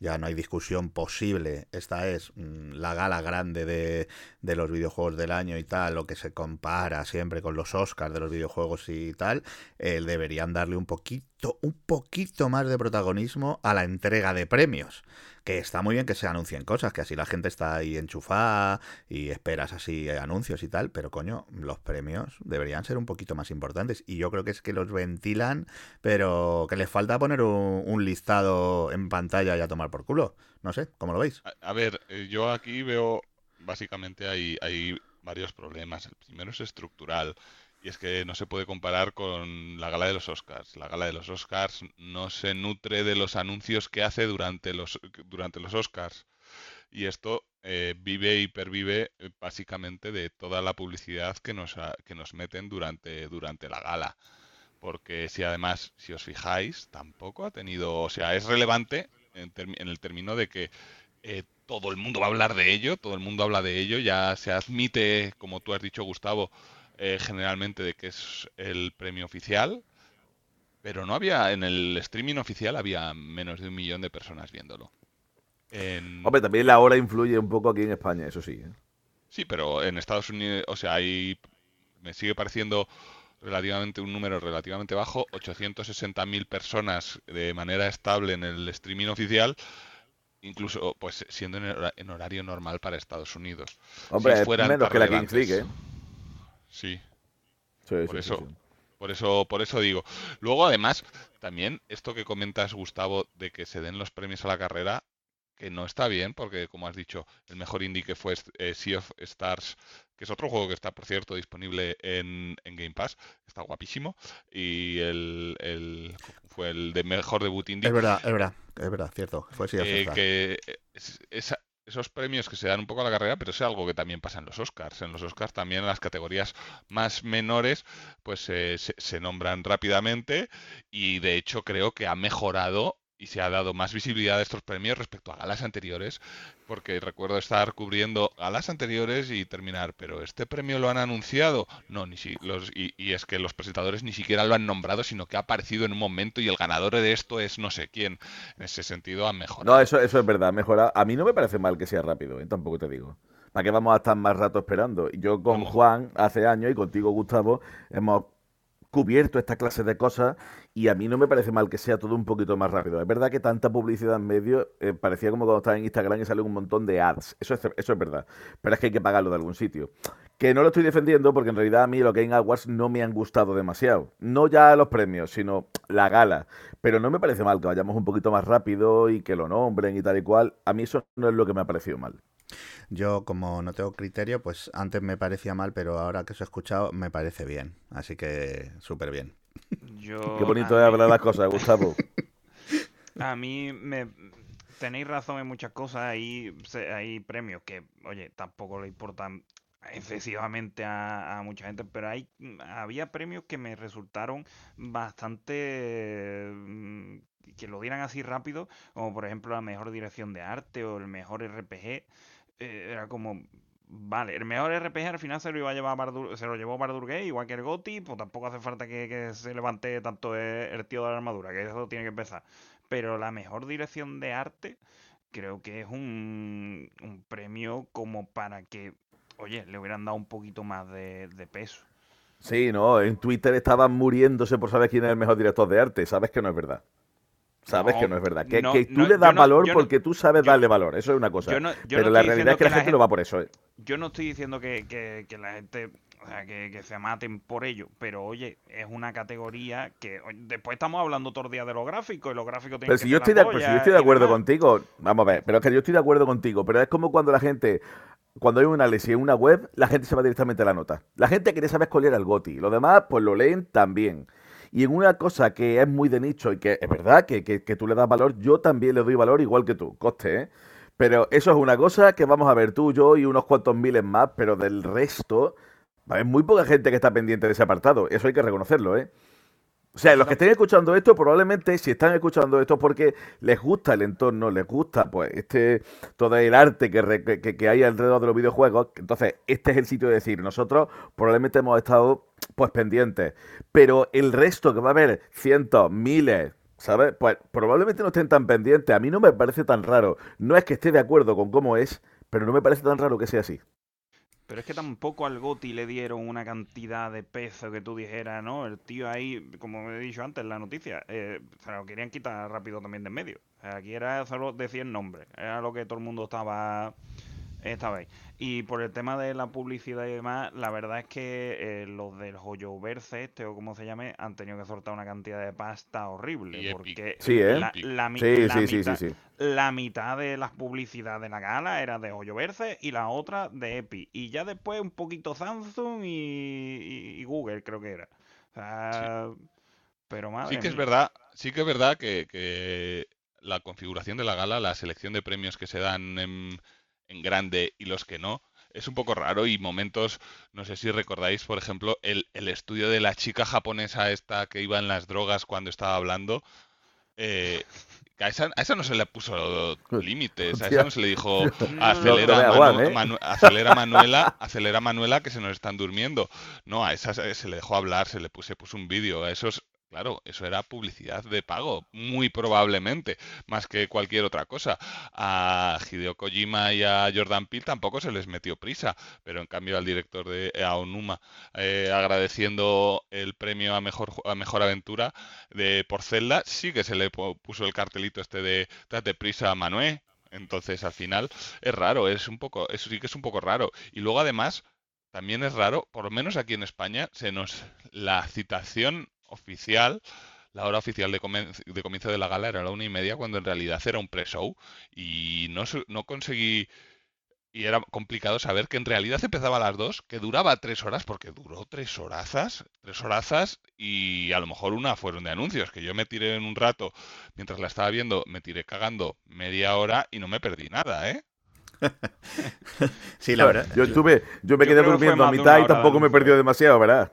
ya no hay discusión posible, esta es la gala grande de, de los videojuegos del año y tal, lo que se compara siempre con los Oscars de los videojuegos y tal, eh, deberían darle un poquito, un poquito más de protagonismo a la entrega de premios que está muy bien que se anuncien cosas, que así la gente está ahí enchufada y esperas así anuncios y tal, pero coño, los premios deberían ser un poquito más importantes y yo creo que es que los ventilan, pero que les falta poner un, un listado en pantalla y a tomar por culo. No sé, ¿cómo lo veis? A, a ver, eh, yo aquí veo, básicamente hay, hay varios problemas. El primero es estructural. Y es que no se puede comparar con la gala de los Oscars. La gala de los Oscars no se nutre de los anuncios que hace durante los, durante los Oscars. Y esto eh, vive y pervive eh, básicamente de toda la publicidad que nos, que nos meten durante, durante la gala. Porque si además, si os fijáis, tampoco ha tenido, o sea, es relevante en el término de que eh, todo el mundo va a hablar de ello, todo el mundo habla de ello, ya se admite, como tú has dicho, Gustavo, eh, generalmente de que es el premio oficial, pero no había, en el streaming oficial había menos de un millón de personas viéndolo. En- Hombre, también la hora influye un poco aquí en España, eso sí. ¿eh? Sí, pero en Estados Unidos, o sea, hay, me sigue pareciendo relativamente un número relativamente bajo, 860.000 personas de manera estable en el streaming oficial, incluso pues siendo en, hora- en horario normal para Estados Unidos. Hombre, Si fueran menos que la Kings. League, ¿eh? Sí, Sí, por sí, eso, sí. por eso, por eso digo. Luego, además, también esto que comentas, Gustavo, de que se den los premios a la carrera, que no está bien, porque como has dicho, el mejor indie que fue eh, Sea of Stars, que es otro juego que está, por cierto, disponible en, en Game Pass, está guapísimo, y el, el- fue el de mejor debut indie. Es verdad, es verdad, es verdad, cierto. Fue eh, que es- esa- esos premios que se dan un poco a la carrera, pero es algo que también pasa en los Oscars. En los Oscars también las categorías más menores, pues eh, se, se nombran rápidamente y de hecho creo que ha mejorado y se ha dado más visibilidad a estos premios respecto a galas anteriores, porque recuerdo estar cubriendo galas anteriores y terminar, pero este premio lo han anunciado, no, ni si los y, y es que los presentadores ni siquiera lo han nombrado, sino que ha aparecido en un momento y el ganador de esto es no sé quién. En ese sentido han mejorado. No, eso, eso es verdad, mejora. A mí no me parece mal que sea rápido, ¿eh? tampoco te digo. ¿Para qué vamos a estar más rato esperando? Yo con. Juan hace años y contigo, Gustavo, hemos cubierto esta clase de cosas y a mí no me parece mal que sea todo un poquito más rápido. Es verdad que tanta publicidad en medio eh, parecía como cuando estaba en Instagram y sale un montón de ads. Eso es, eso es verdad. Pero es que hay que pagarlo de algún sitio. Que no lo estoy defendiendo porque en realidad a mí los Game Awards no me han gustado demasiado. No ya los premios, sino la gala. Pero no me parece mal que vayamos un poquito más rápido y que lo nombren y tal y cual. A mí eso no es lo que me ha parecido mal. Yo, como no tengo criterio, pues antes me parecía mal, pero ahora que os he escuchado, me parece bien. Así que súper bien. Yo, Qué bonito es hablar las cosas, Gustavo. A mí me... tenéis razón en muchas cosas. Hay, se- hay premios que, oye, tampoco le importan excesivamente a, a mucha gente, pero hay había premios que me resultaron bastante mm, que lo dieran así rápido, como por ejemplo la mejor dirección de arte o el mejor RPG. Eh, era como Vale, el mejor RPG al final se lo iba a llevar se lo llevó Bardur Gate, igual que el GOTY, pues tampoco hace falta que, se levante tanto el, el tío de la armadura, que eso tiene que empezar. Pero la mejor dirección de arte creo que es un, un premio como para que, oye, le hubieran dado un poquito más de, de peso. Sí, no, en Twitter estaban muriéndose por saber quién es el mejor director de arte. Sabes que no es verdad. Sabes No, que no es verdad. Que, no, que tú no, le das valor porque tú sabes yo- darle valor. Eso es una cosa. Pero la realidad es que la gente gen- no va por eso. ¿eh? Yo no estoy diciendo que, que- que la gente, o sea, que, se maten por ello, pero oye, es una categoría que después estamos hablando todo el día de los gráficos y los gráficos tienen Pero si yo estoy, de, pero si yo estoy de acuerdo contigo, vamos a ver, pero es que yo estoy de acuerdo contigo, pero es como cuando la gente, cuando hay un análisis en una web, la gente se va directamente a la nota. La gente quiere saber cuál era el GOTI, los demás pues lo leen también. Y en una cosa que es muy de nicho y que es verdad que, que- que tú le das valor, yo también le doy valor igual que tú, coste, ¿eh? Pero eso es una cosa que vamos a ver tú, yo y unos cuantos miles más, pero del resto, haber muy poca gente que está pendiente de ese apartado. Eso hay que reconocerlo, ¿eh? O sea, los que estén escuchando esto, probablemente si están escuchando esto es porque les gusta el entorno, les gusta pues este todo el arte que, re- que- que- que hay alrededor de los videojuegos. Entonces, este es el sitio de decir, nosotros probablemente hemos estado pues pendientes, pero el resto que va a haber cientos, miles, ¿sabes? Pues probablemente no estén tan pendientes. A mí no me parece tan raro. No es que esté de acuerdo con cómo es, pero no me parece tan raro que sea así. Pero es que tampoco al Goti le dieron una cantidad de peso que tú dijeras, ¿no? El tío ahí, como he dicho antes en la noticia, eh, se lo querían quitar rápido también de en medio. Aquí era solo decir nombre, era lo que todo el mundo estaba, estaba ahí. Y por el tema de la publicidad y demás, la verdad es que eh, los del Joyoverse, este o como se llame, han tenido que soltar una cantidad de pasta horrible. Y porque Sí, ¿eh? la, la mi- Sí, la sí, sí, mitad- sí, sí. la mitad de las publicidades de la gala era de Hoyoverse y la otra de Epic. Y ya después un poquito Samsung y, y- y Google, creo que era. O sea, pero madre Sí que es verdad, sí que es verdad que, que la configuración de la gala, la selección de premios que se dan en, en grande y los que no, es un poco raro y momentos, no sé si recordáis, por ejemplo, el, el estudio de la chica japonesa esta que iba en las drogas cuando estaba hablando. eh, que a esa, a esa no se le puso límites, a esa no se le dijo acelera, no Manu- ¿eh? Manu- acelera Manuela, acelera Manuela que se nos están durmiendo. No, a esa se se le dejó hablar, se le puso, se puso un vídeo. A esos, claro, eso era publicidad de pago, muy probablemente, más que cualquier otra cosa. A Hideo Kojima y a Jordan Peele tampoco se les metió prisa, pero en cambio al director de a Onuma eh, agradeciendo el premio a mejor a mejor aventura de por Zelda, sí que se le pu- puso el cartelito este de date prisa, Manué. Entonces, al final, es raro, es un poco, eso sí que es un poco raro. Y luego, además, también es raro, por lo menos aquí en España, se nos la citación oficial, la hora oficial de, comen- de comienzo de la gala era la una y media, cuando en realidad era un pre-show y no, no conseguí y era complicado saber que en realidad empezaba a las dos, que duraba tres horas, porque duró tres horazas, tres horazas, y a lo mejor una fueron de anuncios, que yo me tiré en un rato, mientras la estaba viendo, me tiré cagando media hora y no me perdí nada, ¿eh? Sí, la verdad. Yo estuve, yo me Yo quedé durmiendo a mitad y tampoco me perdido demasiado, ¿verdad?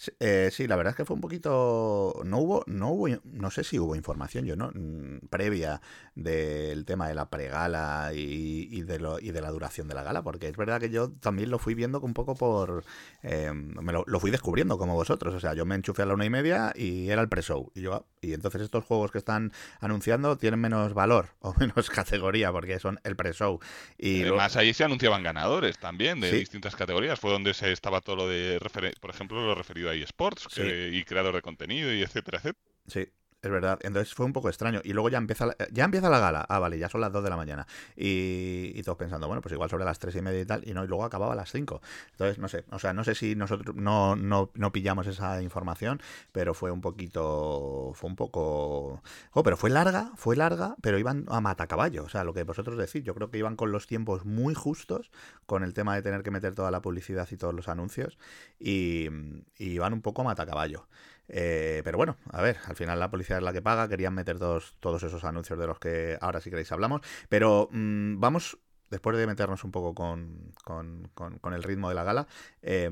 Sí, eh, sí, la verdad es que fue un poquito. No hubo, no hubo, no sé si hubo información yo, ¿no? Mm, Previa del tema de la pregala y, y de lo, y de la duración de la gala, porque es verdad que yo también lo fui viendo un poco por. eh, me lo, lo fui descubriendo como vosotros. O sea, yo me enchufé a la una y media y era el pre-show. Y, yo, ah, y entonces estos juegos que están anunciando tienen menos valor o menos categoría porque son el pre-show. Y lo- Además, ahí se anunciaban ganadores también de Sí. distintas categorías. Fue donde se estaba todo lo de, referen- por ejemplo, lo referido a eSports Sí. y creador de contenido y etcétera, etcétera. Sí, es verdad. Entonces fue un poco extraño. Y luego ya empieza la, ya empieza la gala. Ah, vale, ya son las 2 de la mañana. Y, todos pensando, bueno, pues igual sobre las 3 y media y tal. Y no, y luego acababa a las 5. Entonces, no sé. O sea, no sé si nosotros no, no, no pillamos esa información, pero fue un poquito. Fue un poco. Oh, pero fue larga, fue larga, pero iban a matacaballo. O sea, lo que vosotros decís. Yo creo que iban con los tiempos muy justos, con el tema de tener que meter toda la publicidad y todos los anuncios. Y, y iban un poco a matacaballo. Eh, pero bueno, a ver, al final la policía es la que paga, querían meter todos, todos esos anuncios de los que ahora si queréis hablamos, pero mm, vamos después de meternos un poco con, con- con- con el ritmo de la gala, eh,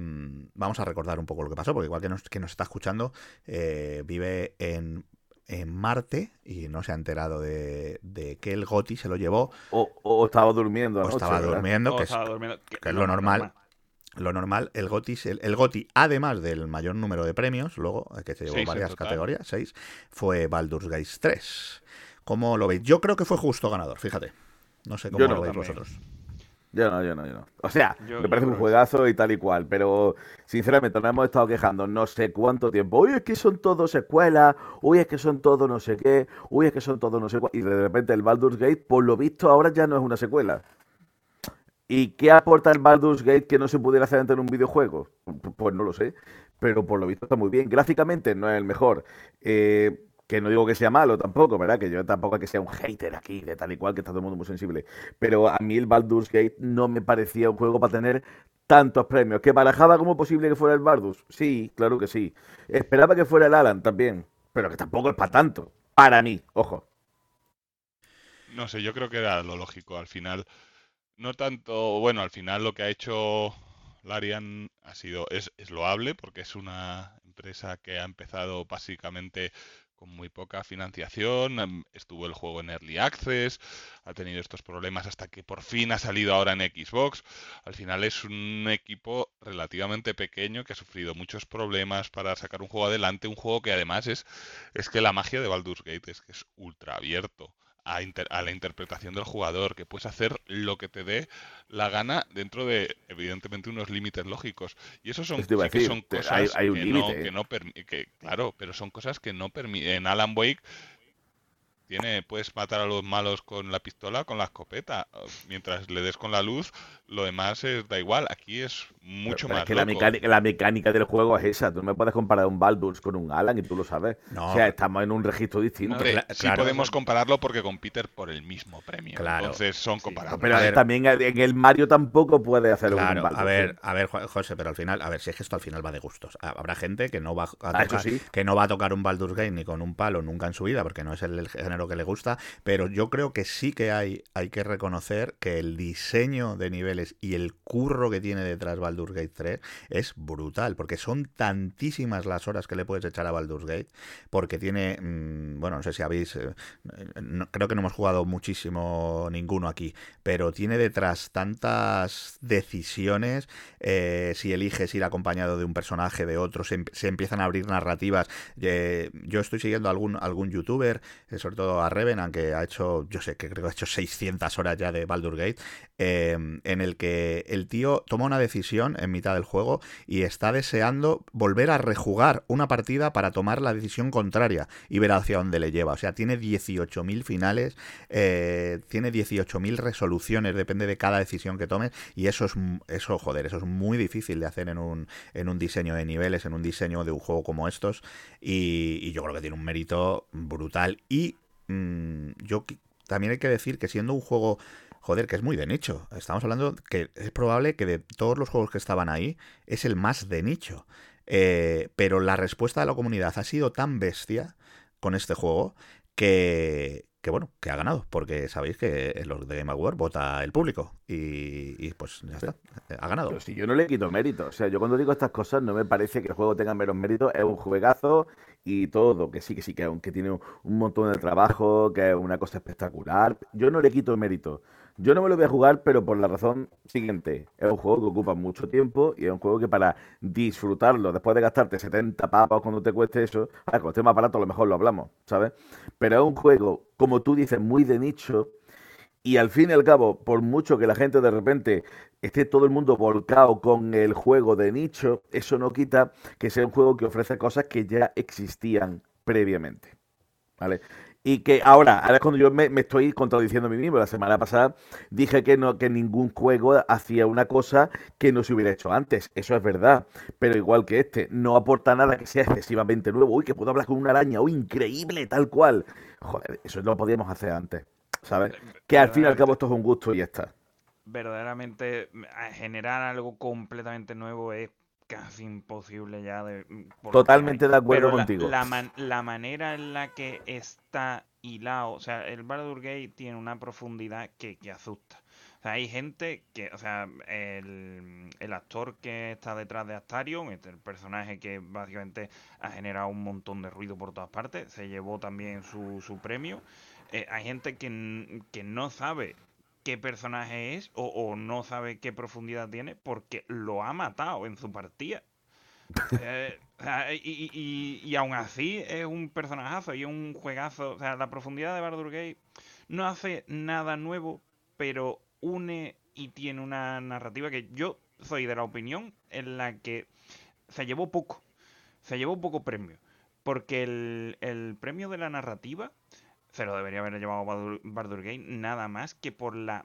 vamos a recordar un poco lo que pasó, porque igual que nos, que nos está escuchando, eh, vive en, en Marte y no se ha enterado de, de que el Goti se lo llevó O, o estaba durmiendo o estaba ¿verdad? durmiendo, O que es, estaba durmiendo, que- que es lo normal. Lo normal, el GOTI, el, el GOTI, además del mayor número de premios, luego, eh, que se llevó Seis varias categorías, seis, fue Baldur's Gate 3. ¿Cómo lo veis? Yo creo que fue justo ganador, fíjate. No sé cómo lo veis también. vosotros. Yo no, yo no, yo no. O sea, Yo- me parece un juegazo y tal y cual, pero sinceramente nos hemos estado quejando no sé cuánto tiempo. Uy, es que son todos secuelas, uy, es que son todos no sé qué, uy, es que son todos no sé cuál. Y de repente el Baldur's Gate, por lo visto, ahora ya no es una secuela. ¿Y qué aporta el Baldur's Gate que no se pudiera hacer antes en un videojuego? Pues no lo sé, pero por lo visto está muy bien. Gráficamente no es el mejor. Eh, que no digo que sea malo tampoco, ¿verdad? Que yo tampoco que sea un hater aquí, de tal y cual, que está todo el mundo muy sensible. Pero a mí el Baldur's Gate no me parecía un juego para tener tantos premios. ¿Que barajaba como posible que fuera el Baldur's? Sí, claro que sí. Esperaba que fuera el Alan también, pero que tampoco es para tanto. Para mí, ojo. No sé, yo creo que era lo lógico. Al final, no tanto, bueno, al final lo que ha hecho Larian ha sido, es, es loable porque es una empresa que ha empezado básicamente con muy poca financiación, em, estuvo el juego en Early Access, ha tenido estos problemas hasta que por fin ha salido ahora en Xbox. Al final es un equipo relativamente pequeño que ha sufrido muchos problemas para sacar un juego adelante, un juego que además es, es que la magia de Baldur's Gate es que es ultra abierto a, inter- a la interpretación del jugador, que puedes hacer lo que te dé la gana dentro de, evidentemente, unos límites lógicos. Y eso son, sí que son cosas hay- hay un que, no, ¿eh? que no que, claro, pero son cosas que no permiten. En Alan Wake tiene, puedes matar a los malos con la pistola, con la escopeta. Mientras le des con la luz, lo demás es, da igual. Aquí es mucho Pero más es que la mecánica, la mecánica del juego es esa. Tú no me puedes comparar un Baldur's con un Alan y tú lo sabes. No. O sea, estamos en un registro distinto. Hombre, sí claro. podemos compararlo porque compiten por el mismo premio. Claro. Entonces son comparables. Pero ver. también en el Mario tampoco puede hacer un Claro, Baldur's a ver, a ver, Jo- José, pero al final, a ver, si es que esto al final va de gustos. Ha- Habrá gente que no va a Ah, tocar, sí. que no va a tocar un Baldur's Gate ni con un palo nunca en su vida, porque no es el, el género que le gusta, pero yo creo que sí que hay, hay que reconocer que el diseño de niveles y el curro que tiene detrás Baldur's Gate 3 es brutal, porque son tantísimas las horas que le puedes echar a Baldur's Gate, porque tiene, mm, bueno, no sé si habéis, eh, creo que no hemos jugado muchísimo ninguno aquí, pero tiene detrás tantas decisiones, eh, si eliges ir acompañado de un personaje, de otro, se, em- empiezan a abrir narrativas. Eh, yo estoy siguiendo algún, algún youtuber, sobre todo a Revenant, que ha hecho, yo sé que creo que ha hecho 600 horas ya de Baldur's Gate, eh, en el que el tío toma una decisión en mitad del juego y está deseando volver a rejugar una partida para tomar la decisión contraria y ver hacia dónde le lleva. O sea, tiene 18.000 finales, eh, tiene 18.000 resoluciones, depende de cada decisión que tomes y eso es, eso, joder, eso es muy difícil de hacer en un, en un diseño de niveles, en un diseño de un juego como estos y, y yo creo que tiene un mérito brutal y mm, yo también hay que decir que siendo un juego Joder, que es muy de nicho. Estamos hablando que es probable que de todos los juegos que estaban ahí es el más de nicho. Eh, pero la respuesta de la comunidad ha sido tan bestia con este juego que, que bueno, que ha ganado. Porque sabéis que los de Game Award vota el público. Y, y pues ya está, ha ganado. Pero si yo no le quito mérito. O sea, yo cuando digo estas cosas no me parece que el juego tenga menos mérito. Es un juegazo y todo. Que sí, que sí, que aunque tiene un, montón de trabajo, que es una cosa espectacular. Yo no le quito mérito. Yo no me lo voy a jugar, pero por la razón siguiente. Es un juego que ocupa mucho tiempo y es un juego que para disfrutarlo, después de gastarte 70 papas cuando te cueste eso, con el tema barato a lo mejor lo hablamos, ¿sabes? Pero es un juego, como tú dices, muy de nicho. Y al fin y al cabo, por mucho que la gente de repente esté todo el mundo volcado con el juego de nicho, eso no quita que sea un juego que ofrece cosas que ya existían previamente. ¿Vale? Y que ahora, ahora es cuando yo me, estoy contradiciendo a mí mismo. La semana pasada dije que no, que ningún juego hacía una cosa que no se hubiera hecho antes. Eso es verdad. Pero igual que este, no aporta nada que sea excesivamente nuevo. Uy, que puedo hablar con una araña. Uy, increíble, tal cual. Joder, eso lo podíamos hacer antes. ¿Sabes? Que al fin y al cabo esto es un gusto y ya está. verdaderamente generar algo completamente nuevo es casi imposible ya de... mm, Totalmente hay. de acuerdo la- contigo. La, man- la manera en la que está hilado, o sea, el Baldur Gate tiene una profundidad que, que asusta. O sea, hay gente que, o sea, el, el actor que está detrás de Astarion, este, el personaje que básicamente ha generado un montón de ruido por todas partes, se llevó también su, su premio. Eh, hay gente que, que no sabe qué personaje es o, no sabe qué profundidad tiene porque lo ha matado en su partida. Eh, y, y, y- aún así es un personajazo y un juegazo. O sea, la profundidad de Baldur Gate no hace nada nuevo, pero une y tiene una narrativa que yo soy de la opinión en la que se llevó poco. Se llevó poco premio. Porque el, el premio de la narrativa se lo debería haber llevado Gate nada más que por la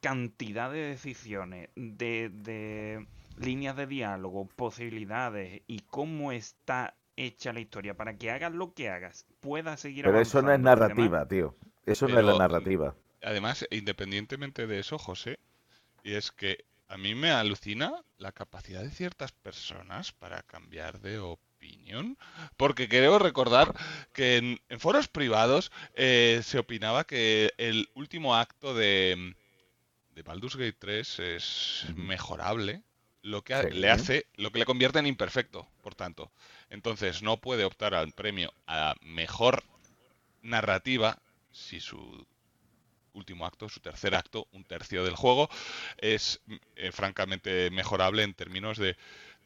cantidad de decisiones, de, de líneas de diálogo, posibilidades y cómo está hecha la historia para que hagas lo que hagas, puedas seguir Pero eso no es narrativa, tío. Eso no es la Pero- narrativa. Además, independientemente de eso, José, y es que a mí me alucina la capacidad de ciertas personas para cambiar de opinión, porque creo recordar que en, en foros privados eh, se opinaba que el último acto de, de Baldur's Gate 3 es mejorable, lo que Sí. le hace, lo que le convierte en imperfecto, por tanto. Entonces no puede optar al premio a mejor narrativa si su último acto, su tercer acto, un tercio del juego, es eh, francamente mejorable en términos de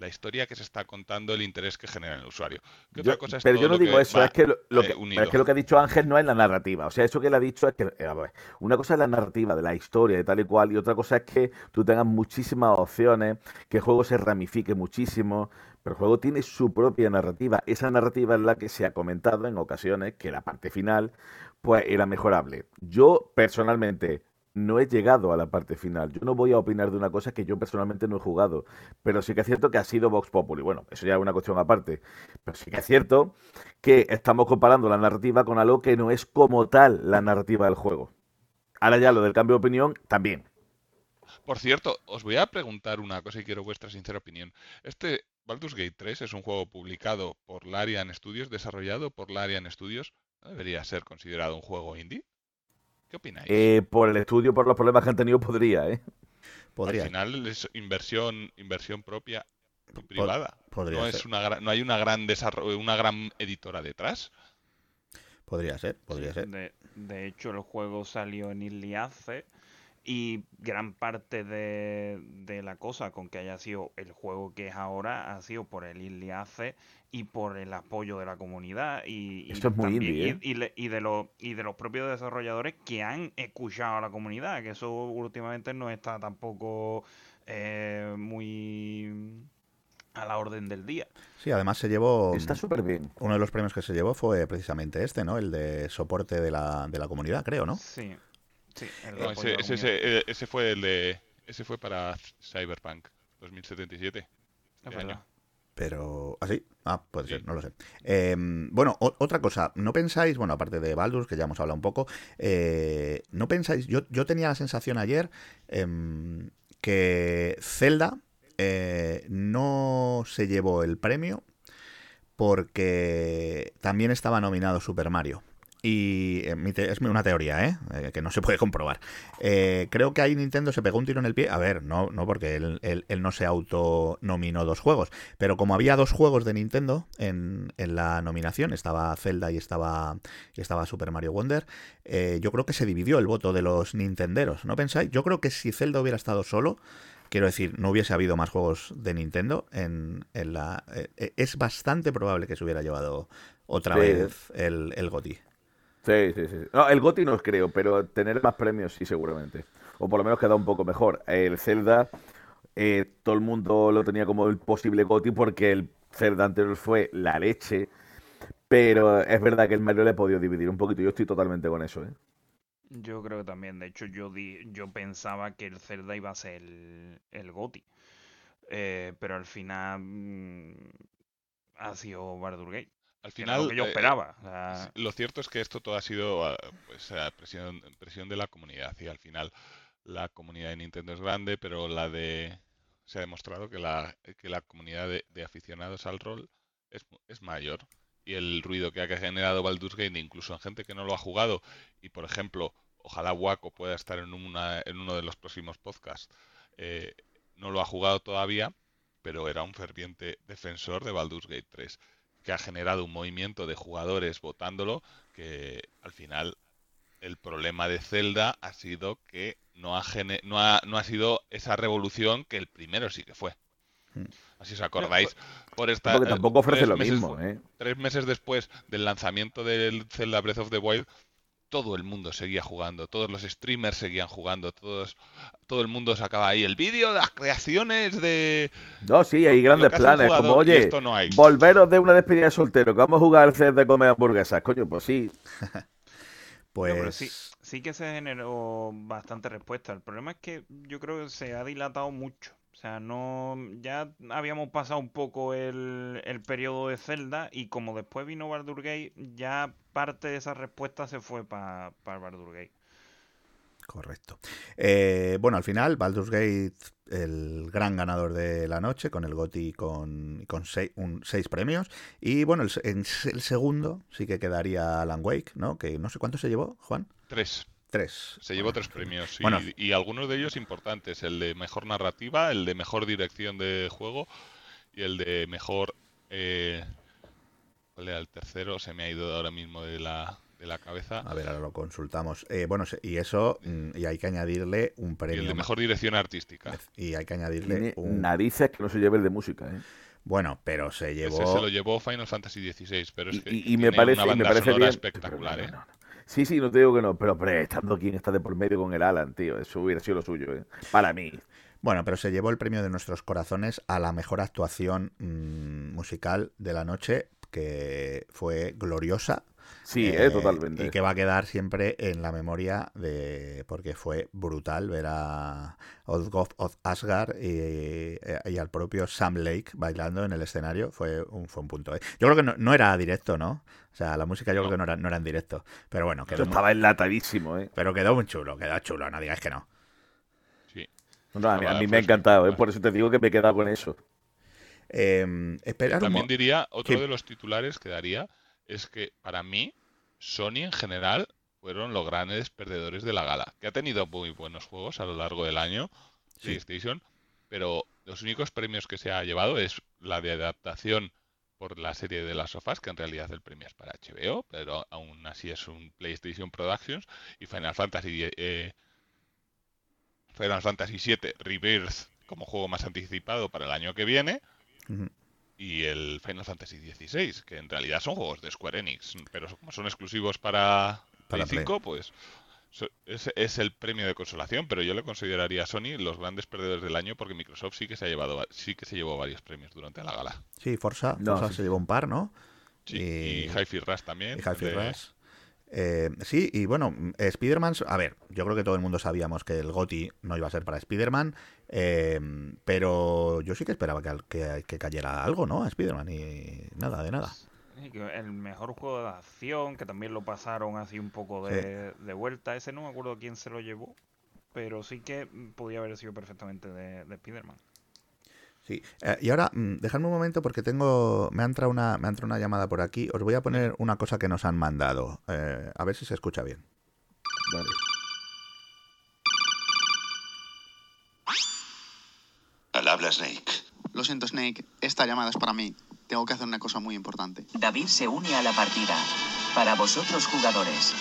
la historia que se está contando, el interés que genera en el usuario. ¿Qué Yo- otra cosa es pero yo no digo eso, va, es que lo, lo eh, que, unido? es que lo que ha dicho Ángel no es la narrativa. O sea, eso que él ha dicho es que, eh, a ver, una cosa es la narrativa de la historia y tal y cual, y otra cosa es que tú tengas muchísimas opciones, que el juego se ramifique muchísimo, pero el juego tiene su propia narrativa. Esa narrativa es la que se ha comentado en ocasiones que la parte final, pues, era mejorable. Yo, personalmente, no he llegado a la parte final. Yo no voy a opinar de una cosa que yo personalmente no he jugado. Pero sí que es cierto que ha sido Vox Populi. Bueno, eso ya es una cuestión aparte. Pero sí que es cierto que estamos comparando la narrativa con algo que no es como tal la narrativa del juego. Ahora ya lo del cambio de opinión también. Por cierto, os voy a preguntar una cosa y quiero vuestra sincera opinión. Este Baldur's Gate 3 es un juego publicado por Larian Studios, desarrollado por Larian Studios. ¿No debería ser considerado un juego indie? ¿Qué opináis? Eh, por el estudio, por los problemas que han tenido, podría, ¿eh? Podría, Al final es inversión, inversión propia y privada. podría no es ser. una gran- no hay una gran desarrollo, una gran editora detrás. podría ser, podría Sí, ser. De, de hecho, el juego salió en Access y gran parte de, de la cosa con que haya sido el juego que es ahora ha sido por el Access y por el apoyo de la comunidad y, y Esto es muy también- indie, y- ¿eh? y de los y de los propios desarrolladores que han escuchado a la comunidad, que eso últimamente no está tampoco eh, muy a la orden del día. Sí, además se llevó. Está súper bien. Uno de los premios que se llevó fue precisamente este, ¿no? El de soporte de la, de la comunidad, creo, ¿no? Sí, sí. el No, apoyo ese, ese, eh, ese fue el de ese fue para Cyberpunk 2077. Es este año. Pero. ¿Ah, sí? Ah, puede Sí. ser, no lo sé. Eh, bueno, o- otra cosa, ¿no pensáis, bueno, aparte de Baldur's, que ya hemos hablado un poco, eh, ¿no pensáis, yo, yo tenía la sensación ayer em, que Zelda eh, no se llevó el premio porque también estaba nominado Super Mario. Y eh, es una teoría, ¿eh? Eh, que no se puede comprobar. Eh, creo que ahí Nintendo se pegó un tiro en el pie. A ver, no, no porque él, él- él no se autonominó dos juegos. Pero como había dos juegos de Nintendo en, en la nominación, estaba Zelda y estaba, y estaba Super Mario Wonder, eh, yo creo que se dividió el voto de los Nintenderos. ¿No pensáis? Yo creo que si Zelda hubiera estado solo, quiero decir, no hubiese habido más juegos de Nintendo en, en la... es bastante probable que se hubiera llevado otra Sí. vez el, el GOTY. Sí, sí, sí. No, el GOTY no creo, pero tener más premios sí, seguramente. O por lo menos queda un poco mejor. El Zelda, eh, todo el mundo lo tenía como el posible GOTY porque el Zelda anterior fue la leche. Pero es verdad que el Mario le ha podido dividir un poquito. Yo estoy totalmente con eso, ¿eh? Yo creo que también, de hecho, yo di, yo pensaba que el Zelda iba a ser el, el GOTY. Eh, pero al final mm, ha sido Baldur Gate. Al final lo que yo eh, esperaba. Lo cierto es que esto todo ha sido ah, pues, a presión, presión de la comunidad y al final la comunidad de Nintendo es grande, pero la de se ha demostrado que la, que la comunidad de, de aficionados al rol es, es mayor. Y el ruido que ha generado Baldur's Gate, incluso en gente que no lo ha jugado, y por ejemplo, ojalá Waco pueda estar en, una, en uno de los próximos podcasts, eh, no lo ha jugado todavía, pero era un ferviente defensor de Baldur's Gate 3, que ha generado un movimiento de jugadores votándolo, que al final el problema de Zelda ha sido que no ha, no ha, no ha sido esa revolución que el primero sí que fue. Hmm. Así os acordáis. Por esta, Porque eh, tampoco ofrece tres lo meses mismo, ¿eh? Tres meses después del lanzamiento del Zelda Breath of the Wild, todo el mundo seguía jugando, todos los streamers seguían jugando, todos, todo el mundo sacaba ahí el vídeo de las creaciones de... No, sí, hay grandes planes. Como, oye, esto no hay. volveros de una despedida de soltero, que vamos a jugar al CES de comer hamburguesas. Coño, pues sí. Pues No, sí, sí que se generó bastante respuesta. El problema es que yo creo que se ha dilatado mucho. O sea, no. Ya habíamos pasado un poco el, el periodo de Zelda y como después vino Baldur Gate, ya parte de esa respuesta se fue para Baldur Gate. Correcto. Eh, bueno, al final, Baldur's Gate, el gran ganador de la noche, con el GOTY con, con sei- un- seis premios. Y bueno, el, el segundo sí que quedaría Alan Wake, ¿no? Que no sé cuánto se llevó, Juan. Tres. Tres. Se llevó tres premios y, Bueno. y algunos de ellos importantes. El de mejor narrativa, el de mejor dirección de juego y el de mejor... Eh, ¿Cuál era el tercero? Se me ha ido ahora mismo de la, de la cabeza. A ver, ahora lo consultamos. Eh, bueno, se- y eso, mm, y hay que añadirle un Y premio. el de mejor dirección artística. Y hay que añadirle Tiene un... narices que no se lleve el de música, ¿eh? Bueno, pero se Ese llevó... se lo llevó Final Fantasy XVI, pero es Y, que y- y me tiene parece, una y me banda parece sonora bien. espectacular, Pero ¿eh? no, no, no. Sí, sí, no te digo que no, pero, pero estando quien está de por medio con el Alan, tío, eso hubiera sido lo suyo, ¿eh? Para mí. Bueno, pero se llevó el premio de nuestros corazones a la mejor actuación mm, musical de la noche, que fue gloriosa. Sí, eh, eh, totalmente. Y que va a quedar siempre en la memoria de. porque fue brutal ver a of Asgard y, y al propio Sam Lake bailando en el escenario. Fue un, fue un punto. ¿eh? Yo creo que no, no era directo, ¿no? O sea, la música yo creo que no era, no era en directo. Pero bueno, quedó muy, estaba enlatadísimo, ¿eh? pero quedó muy chulo, quedó chulo, no digáis que no. Sí. No, a mí, a Estaba- mí me ha encantado, ¿eh? espectacular. Por eso te digo que me he quedado con eso. Eh, esperar un También diría, otro Sí. de los titulares que daría es que para mí, Sony en general fueron los grandes perdedores de la gala. Que ha tenido muy buenos juegos a lo largo del año, Sí. PlayStation, pero los únicos premios que se ha llevado es la de adaptación por la serie de las sofás, que en realidad el premio es para HBO, pero aún así es un PlayStation Productions, y Final Fantasy eh, Final Fantasy VII Rebirth como juego más anticipado para el año que viene, y el Final Fantasy XVI, que en realidad son juegos de Square Enix, pero como son exclusivos para, Para Play Play. 5, pues es, es el premio de consolación, pero yo le consideraría a Sony los grandes perdedores del año porque Microsoft sí que se ha llevado va- sí que se llevó varios premios durante la gala. Sí, Forza, No, Forza sí. se llevó un par, ¿no? Sí, Y- y, Hi-Fi Rush también. Y Hi-Fi de- Rush. Eh, sí, y bueno, Spider-Man, a ver, yo creo que todo el mundo sabíamos que el GOTI no iba a ser para Spider-Man, eh, pero yo sí que esperaba que, que, que cayera algo, ¿no? A Spider-Man y nada, de nada. El mejor juego de acción, que también lo pasaron así un poco de, de vuelta. Ese no me acuerdo quién se lo llevó, pero sí que podía haber sido perfectamente de, de Spider-Man. Sí, eh, y ahora, mm, dejadme un momento porque tengo, me ha entrado una, me ha entrado una llamada por aquí. Os voy a poner una cosa que nos han mandado, eh, a ver si se escucha bien. Vale. Al habla Snake. Lo siento, Snake, esta llamada es para mí. Tengo que hacer una cosa muy importante. David se une a la partida. Para vosotros jugadores.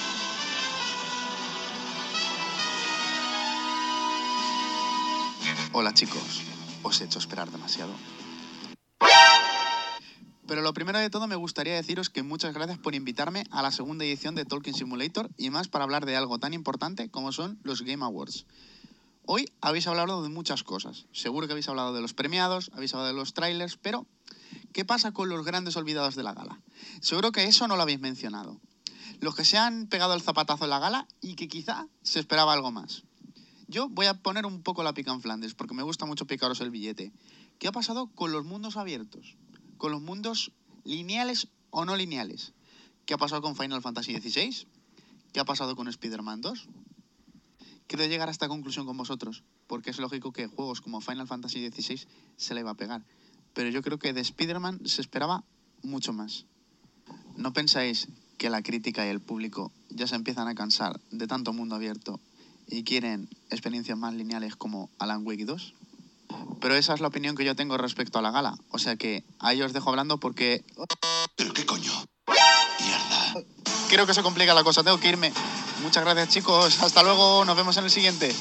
Hola, chicos. Os he hecho esperar demasiado. Pero lo primero de todo me gustaría deciros que muchas gracias por invitarme a la segunda edición de Tolkien Simulator y más para hablar de algo tan importante como son los Game Awards. Hoy habéis hablado de muchas cosas. Seguro que habéis hablado de los premiados, habéis hablado de los trailers, pero ¿qué pasa con los grandes olvidados de la gala? Seguro que eso no lo habéis mencionado. Los que se han pegado el zapatazo en la gala y que quizá se esperaba algo más. Yo voy a poner un poco la pica en Flandes porque me gusta mucho picaros el billete. ¿Qué ha pasado con los mundos abiertos? Con los mundos lineales o no lineales. ¿Qué ha pasado con Final Fantasy XVI? ¿Qué ha pasado con Spider-Man 2? Quiero llegar a esta conclusión con vosotros, porque es lógico que juegos como Final Fantasy XVI se le va a pegar. Pero yo creo que de Spider-Man se esperaba mucho más. ¿No pensáis que la crítica y el público ya se empiezan a cansar de tanto mundo abierto y quieren experiencias más lineales como Alan Wake 2? Pero esa es la opinión que yo tengo respecto a la gala. O sea que ahí os dejo hablando porque... ¿Pero qué coño? Creo que se complica la cosa, tengo que irme. Muchas gracias chicos, hasta luego, nos vemos en el siguiente.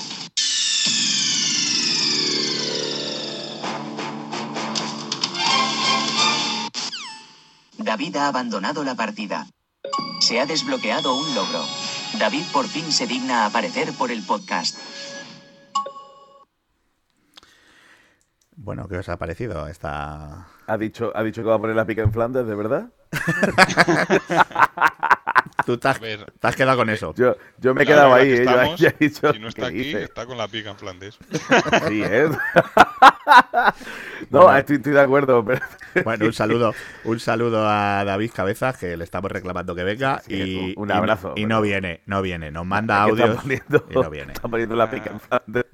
David ha abandonado la partida. Se ha desbloqueado un logro. David por fin se digna a aparecer por el podcast. Bueno, ¿qué os ha parecido esta...? ¿Ha dicho, ¿Ha dicho que va a poner la pica en Flandes, de verdad? Tú te has, A ver. te has quedado con eso. Yo, yo me he quedado ahí, que ¿eh? Estamos, he dicho si no ¿qué está aquí, dice? está con la pica en Flandes. Sí, ¿eh? no, Bueno. estoy, estoy de acuerdo. Pero... Bueno, un saludo, un saludo a David Cabezas, que le estamos reclamando que venga. Sí, y, un abrazo, Y, no viene, no viene. Nos manda poniendo, y no viene. está poniendo la pica en Flandes.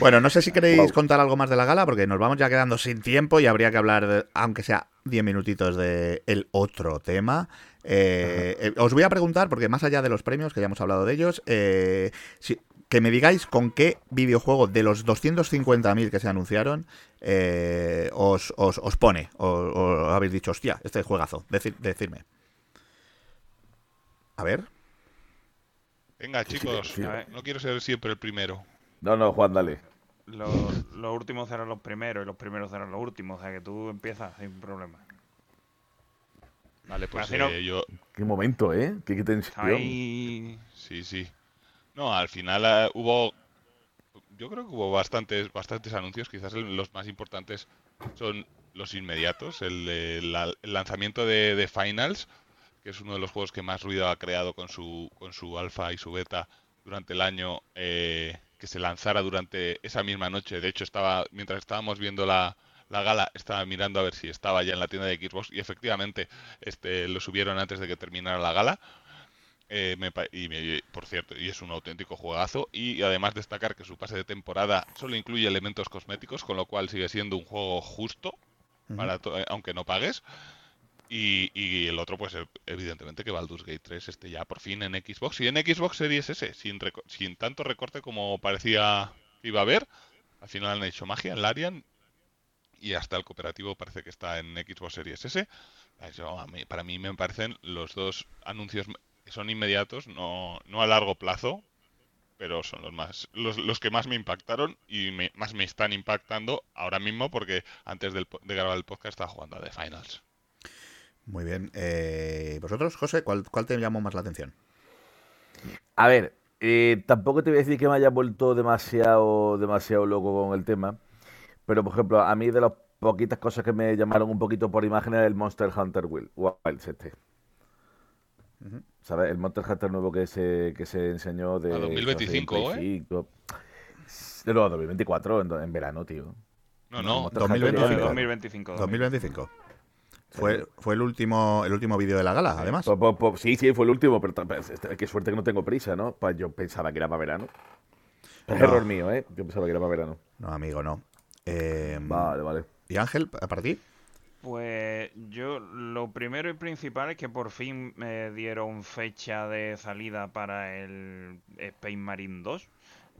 Bueno, no sé si queréis Wow. contar algo más de la gala, porque nos vamos ya quedando sin tiempo y habría que hablar, de- aunque sea 10 minutitos, de el otro tema. Eh, eh, os voy a preguntar, porque más allá de los premios, que ya hemos hablado de ellos, eh, si- que me digáis con qué videojuego de los 250.000 que se anunciaron eh, os, os- os pone, o, o habéis dicho, hostia, este juegazo, Decid- decidme. A ver. Venga, chicos, sí. no quiero ser siempre el primero. No, no, Juan, dale. Los, los últimos serán los primeros y los primeros serán los últimos. O sea que tú empiezas sin problema. Vale, pues Así no- eh, yo... Qué momento, ¿eh? Qué, qué tensión. Ahí. Sí, sí. No, al final eh, hubo... Yo creo que hubo bastantes, bastantes anuncios. Quizás el- los más importantes son los inmediatos. El lanzamiento de, de Finals, que es uno de los juegos que más ruido ha creado con su, con su alfa y su beta durante el año, eh, que se lanzara durante esa misma noche. De hecho, estaba mientras estábamos viendo la, la gala, estaba mirando a ver si estaba ya en la tienda de Xbox y efectivamente este, lo subieron antes de que terminara la gala. Eh, me y me- por cierto, y es un auténtico juegazo. Y además destacar que su pase de temporada solo incluye elementos cosméticos, con lo cual sigue siendo un juego justo, para aunque no pagues. Y, el otro, pues ev- evidentemente que Baldur's Gate 3 esté ya por fin en Xbox y en Xbox Series S, sin, sin tanto recorte como parecía iba a haber. Al final han hecho magia en Larian y hasta el cooperativo parece que está en Xbox Series S. Para mí me parecen los dos anuncios que son inmediatos, no, no a largo plazo, pero son los más los, los que más me impactaron y me- más me están impactando ahora mismo porque antes del de grabar el podcast estaba jugando a The Finals. Muy bien. Eh, ¿Vosotros, José, cuál, cuál te llamó más la atención? A ver, eh, tampoco te voy a decir que me haya vuelto demasiado, demasiado loco con el tema, pero por ejemplo, a mí de las poquitas cosas que me llamaron un poquito por imagen era el Monster Hunter Will- Wilds este. ¿Sabes? El Monster Hunter nuevo que se, que se enseñó de... A 2025, de Play ¿eh? 5. De no, 2024, en, en verano, tío. No, no, Monster Hunter ya 2025. en verano. 2025. 2025. Fue, fue el último el último vídeo de la gala, además. Po- po- po- sí, sí, fue el último, pero pues, este, qué suerte que no tengo prisa, ¿no? Pues yo pensaba que era para verano. Es No. error mío, ¿eh? Yo pensaba que era para verano. No, amigo, no. Eh, Vale, vale. ¿Y Ángel, para ti? Pues yo lo primero y principal es que por fin me dieron fecha de salida para el Space Marine 2.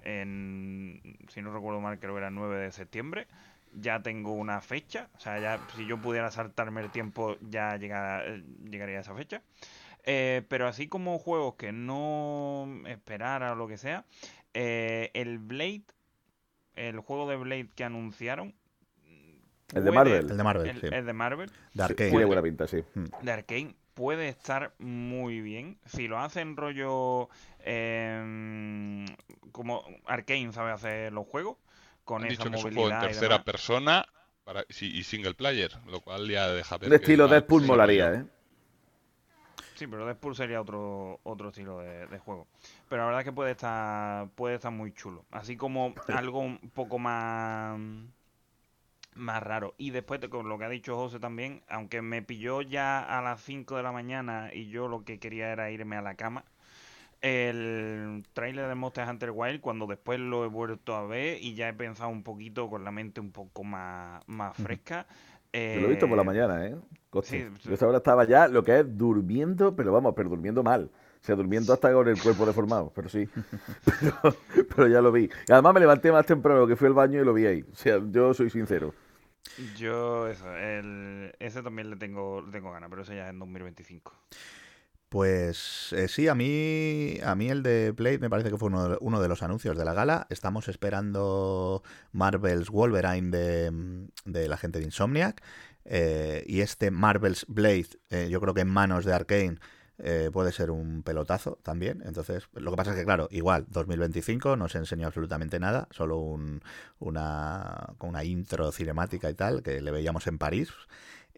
En, si no recuerdo mal, creo que era el 9 de septiembre. Ya tengo una fecha. O sea, ya si yo pudiera saltarme el tiempo, ya llega- eh, llegaría a esa fecha. Eh, pero así como juegos que no esperara o lo que sea, eh, el Blade, el juego de Blade que anunciaron, El de Marvel. El de Marvel, el- sí. el de Marvel De Arcane. Tiene buena pinta, sí. de Arkane puede estar muy bien. Si lo hacen rollo em, como Arkane sabe hacer los juegos, con Han esa dicho que es un movilidad juego en tercera demás. persona para, sí, y single player, lo cual ya deja ver Un que estilo Deadpool molaría, ¿eh? Sí, pero Deadpool sería otro otro estilo de, de juego. Pero la verdad es que puede estar puede estar muy chulo. Así como algo un poco más más raro. Y después de- con lo que ha dicho José también, aunque me pilló ya a las 5 de la mañana y yo lo que quería era irme a la cama, el tráiler de Monster Hunter Wild cuando después lo he vuelto a ver y ya he pensado un poquito con la mente un poco más, más fresca. Yo lo he visto por la Eh, mañana, ¿eh? Sí, Yo esta hora estaba ya lo que es durmiendo, pero vamos, pero durmiendo mal. O sea, durmiendo hasta con el cuerpo deformado, pero sí. Pero, pero ya lo vi. Y además me levanté más temprano que fui al baño y lo vi ahí. O sea, yo soy sincero. Yo, eso, el, ese también le tengo, le tengo ganas, pero ese ya es en 2025. Pues eh, sí, a mí, a mí el de Blade me parece que fue uno de, los anuncios de la gala. Estamos esperando Marvel's Wolverine de, de la gente de Insomniac. eh, y este Marvel's Blade, eh, yo creo que en manos de Arkane eh, puede ser un pelotazo también. Entonces, lo que pasa es que, claro, igual, 2025 no se enseñó absolutamente nada, solo un, una, una intro cinemática y tal, que le veíamos en París.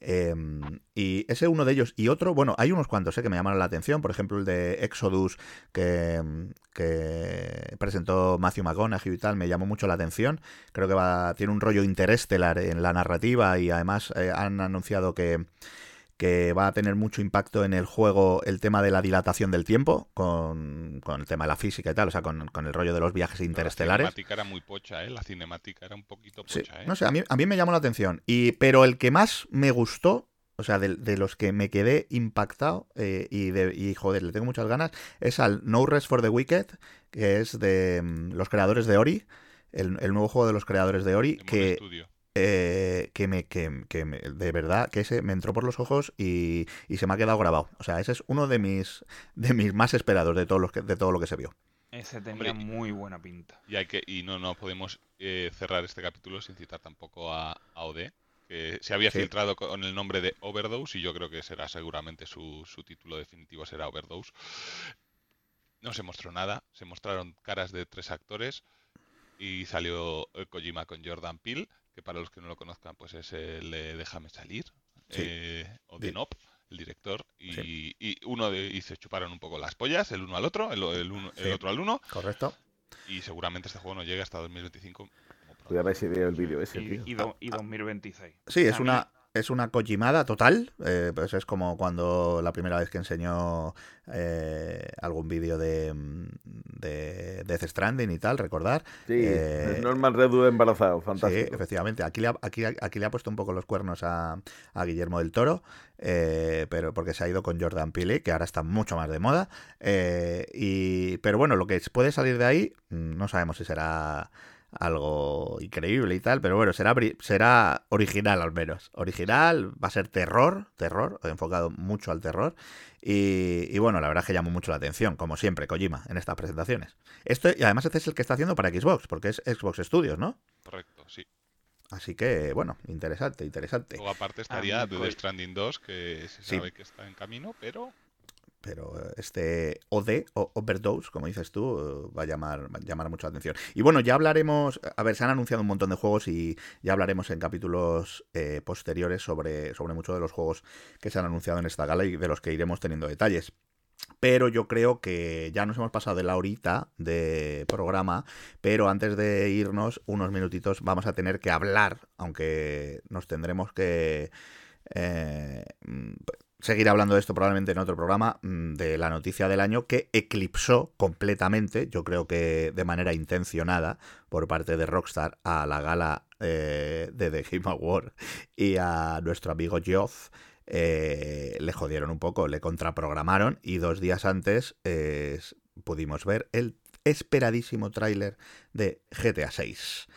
Eh, y ese uno de ellos. Y otro, bueno, hay unos cuantos eh, que me llamaron la atención. Por ejemplo, el de Exodus que, que presentó Matthew McConaughey y tal, me llamó mucho la atención. Creo que va, tiene un rollo interestelar en la narrativa y además eh, han anunciado que que va a tener mucho impacto en el juego el tema de la dilatación del tiempo, con, con el tema de la física y tal, o sea, con, con el rollo de los viajes La interestelares. cinemática era muy pocha, ¿eh? La cinemática era un poquito Sí, pocha, ¿eh? no sé, a mí, a mí me llamó la atención. Y, pero el que más me gustó, o sea, de, de los que me quedé impactado eh, y, de, y, joder, le tengo muchas ganas, es al No Rest for the Wicked, que es de mm, los creadores de Ori, el, el nuevo juego de los creadores de Ori, que, eh, que, me, que, que me- de verdad, que ese me entró por los ojos y, y se me ha quedado grabado. O sea, ese es uno de mis, de mis más esperados de, todos los que, de todo lo que se vio. Ese tenía muy buena pinta. Y, hay que, y no, no podemos eh, cerrar este capítulo sin citar tampoco a, a OD, que se había Sí. filtrado con el nombre de Overdose y yo creo que será seguramente su, su título definitivo será Overdose. No se mostró nada, se mostraron caras de tres actores y salió eh, Kojima con Jordan Peele, que para los que no lo conozcan pues es el de Déjame salir, Sí. eh, o de Sí. Nop, el director, y, y uno de, y se chuparon un poco las pollas, el uno al otro, el, el uno- el otro al uno. Correcto. Y seguramente este juego no llegue hasta 2025. Voy a ver si veo el vídeo ese, Y, tío. y, do- y 2026. Sí, es una, es una Kojimada total. eh, pues es como cuando la primera vez que enseñó eh, algún vídeo de, mm, de Death Stranding y tal, recordar. Sí, Eh, Norman Redwood embarazado, Sí, fantástico. efectivamente. Aquí le, ha, aquí, aquí le ha puesto un poco los cuernos a, a Guillermo del Toro, eh, pero porque se ha ido con Jordan Peele, que ahora está mucho más de moda. eh, y, pero bueno, lo que puede salir de ahí, mm, no sabemos si será algo increíble y tal, pero bueno, será, será original al menos. Original, va a ser terror, terror, enfocado mucho al terror. Y, y bueno, la verdad es que llamó mucho la atención, como siempre, Kojima, en estas presentaciones. Esto, y además este es el que está haciendo para Xbox, porque es Xbox Studios, ¿no? Correcto, sí. Así que, bueno, interesante, interesante. Luego aparte estaría Ah, The Stranding 2, que se Sí. sabe que está en camino, pero Pero este OD, o Overdose, como dices tú, va a llamar, va a llamar mucho la atención. Y bueno, ya hablaremos, a ver, se han anunciado un montón de juegos y ya hablaremos en capítulos eh, posteriores sobre, sobre muchos de los juegos que se han anunciado en esta gala y de los que iremos teniendo detalles. Pero yo creo que ya nos hemos pasado de la horita de programa, pero antes de irnos unos minutitos vamos a tener que hablar, aunque nos tendremos que eh, seguir hablando de esto probablemente en otro programa, mm, de la noticia del año que eclipsó completamente, yo creo que de manera intencionada por parte de Rockstar a la gala eh, de The Game Award y a nuestro amigo Geoff eh, le jodieron un poco, le contraprogramaron y dos días antes eh, pudimos ver el esperadísimo tráiler de GTA 6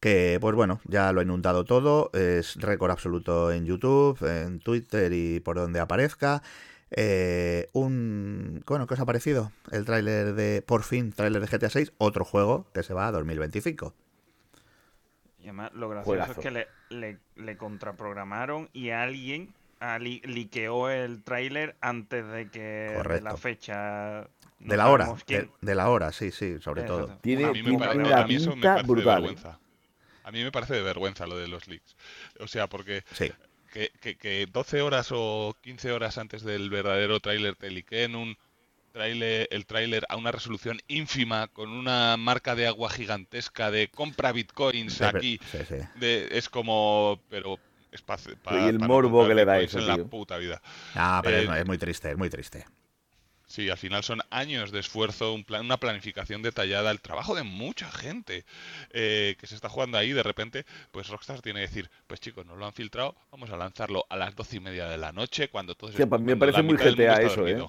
que pues bueno, ya lo ha inundado todo, es récord absoluto en YouTube, en Twitter y por donde aparezca. Eh, un bueno, ¿qué os ha parecido? El tráiler de, por fin, tráiler de GTA 6, otro juego que se va a 2025. Y además, lo gracioso Juegazo. es que le, le, le contraprogramaron y alguien li- liqueó el tráiler antes de que de la fecha. no De la hora, de, la hora, sí, sí, sobre Exacto. todo. Tiene, a mí, me tiene pare- una a mí eso me pinta parece brutal. de vergüenza. A mí me parece de vergüenza lo de los leaks. O sea, porque Sí, que, que, que 12 horas o 15 horas antes del verdadero tráiler te liqueen un tráiler, el tráiler a una resolución ínfima con una marca de agua gigantesca de compra bitcoins aquí. sí, sí. De, es como, pero es pa- pa- Y el para morbo que le da eso, en la tío. puta vida. Ah, pero es- Eh, es muy triste, es muy triste. Sí, al final son años de esfuerzo, un plan, una planificación detallada, el trabajo de mucha gente eh, que se está jugando ahí. De repente, pues Rockstar tiene que decir, pues chicos, nos lo han filtrado, vamos a lanzarlo a las doce y media de la noche cuando todos Hostia, pues me parece la muy GTA eso, ¿eh?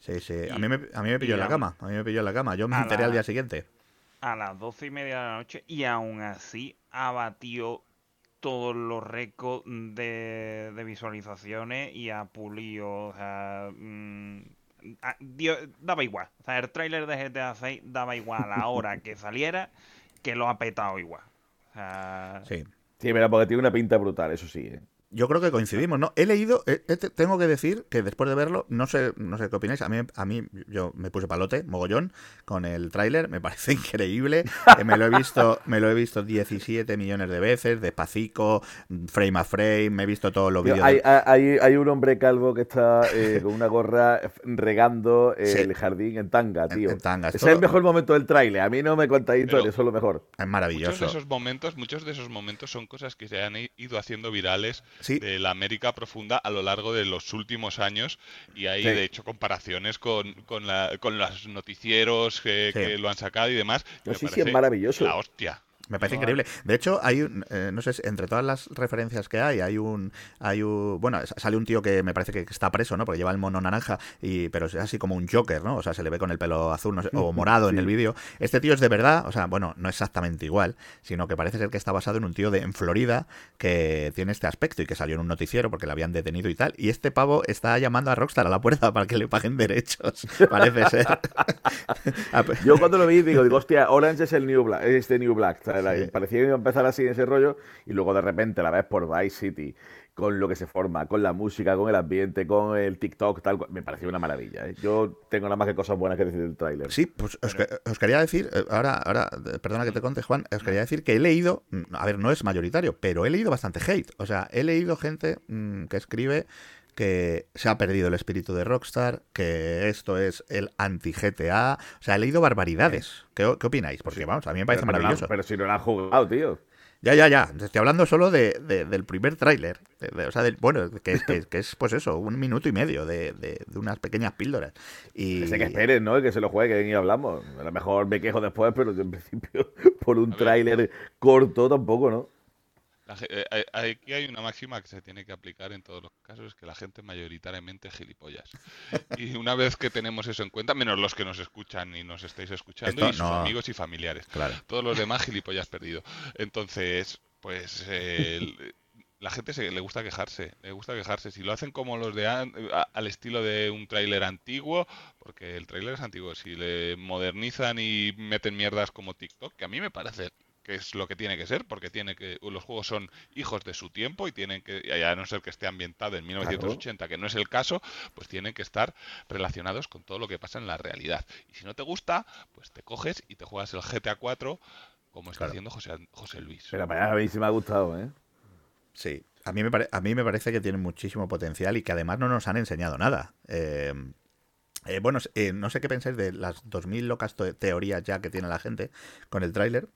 Sí, sí. A mí me, a mí me pilló en la cama. A mí me pilló en la cama. Yo me enteré la- al día siguiente. a las doce y media de la noche y aún así ha batido todos los récords de, de visualizaciones y ha pulido, o sea, mm, a- dio- daba igual. O sea, el tráiler de GTA 6 daba igual a la hora que saliera, que lo ha petado igual. O sea, Sí. Sí, mira, porque tiene una pinta brutal, eso sí. ¿eh? Yo creo que coincidimos, ¿no? He leído, eh, eh, te- tengo que decir que después de verlo, no sé, no sé qué opináis, a mí, a mí yo me puse palote, mogollón, con el tráiler, me parece increíble, Eh, me lo he visto, me lo he visto 17 millones de veces, despacito, frame a frame, me he visto todos los vídeos. hay, de- hay, hay un hombre calvo que está eh, con una gorra regando Sí. el jardín en tanga, tío. en Ese todo- es el mejor momento del tráiler. A mí no me contáis historias, eso es lo mejor. Es Muchos de maravilloso. esos momentos, muchos de esos momentos son cosas que se han ido haciendo virales Sí. de la América profunda a lo largo de los últimos años y hay Sí. de hecho comparaciones con, con, la- con los noticieros que, lo han sacado y demás. No, sí, sí, es maravilloso. La hostia. Me parece increíble. De hecho, hay un, eh, no sé, entre todas las referencias que hay, hay un, hay un, bueno, sale un tío que me parece que está preso, ¿no? Porque lleva el mono naranja, y, pero es así como un Joker, ¿no? O sea, se le ve con el pelo azul no sé, o morado en el vídeo. Este tío es de verdad, o sea, bueno, no exactamente igual, sino que parece ser que está basado en un tío de en Florida que tiene este aspecto y que salió en un noticiero porque le habían detenido y tal. Y este pavo está llamando a Rockstar a la puerta para que le paguen derechos, parece ser. Yo cuando lo vi digo, digo, hostia, Orange es el New Black, es de New Black. ¿sabes? La- Sí. Parecía que iba a empezar así en ese rollo y luego de repente la ves por Vice City con lo que se forma, con la música, con el ambiente, con el TikTok, tal cual. Me pareció una maravilla. ¿eh? Yo tengo nada más que cosas buenas que decir del tráiler. Sí, pues os, que- os quería decir, eh, ahora, ahora, perdona que te conte, Juan, os quería decir que he leído, mm, a ver, no es mayoritario, pero he leído bastante hate. O sea, he leído gente mm, que escribe que se ha perdido el espíritu de Rockstar, que esto es el anti-GTA. O sea, he leído barbaridades. ¿Qué, opináis? Porque, vamos, a mí me parece Pero la- maravilloso. pero si no la han jugado, tío. Ya, ya, ya. Estoy hablando solo de, de- del primer tráiler. De- O sea, del, bueno, que, es- que, que es pues eso, un minuto y medio de, de- de unas pequeñas píldoras. Y... Ese que esperen, ¿no? Que se lo jueguen y hablamos. A lo mejor me quejo después, pero en principio por un tráiler corto tampoco, ¿no? La eh, eh, aquí hay una máxima que se tiene que aplicar en todos los casos, es que la gente mayoritariamente es gilipollas. Y una vez que tenemos eso en cuenta, menos los que nos escuchan y nos estáis escuchando, Esto y sus no. amigos y familiares. Claro. Todos los demás gilipollas perdido. Entonces, pues eh, el- la gente se, le gusta quejarse, le gusta quejarse. Si lo hacen como los de an- a- al estilo de un tráiler antiguo, porque el tráiler es antiguo, si le modernizan y meten mierdas como TikTok, que a mí me parece que es lo que tiene que ser, porque tiene que los juegos son hijos de su tiempo y tienen que, y a no ser que esté ambientado en 1980, que no es el caso, pues tienen que estar relacionados con todo lo que pasa en la realidad. Y si no te gusta, pues te coges y te juegas el GTA 4 como está Claro. haciendo José, José Luis. Pero para a mí sí me ha gustado, ¿eh? Sí, a mí, me pare- a mí me parece que tiene muchísimo potencial y que además no nos han enseñado nada. Eh, eh, bueno, eh, no sé qué pensáis de las 2.000 locas teorías ya que tiene la gente con el tráiler.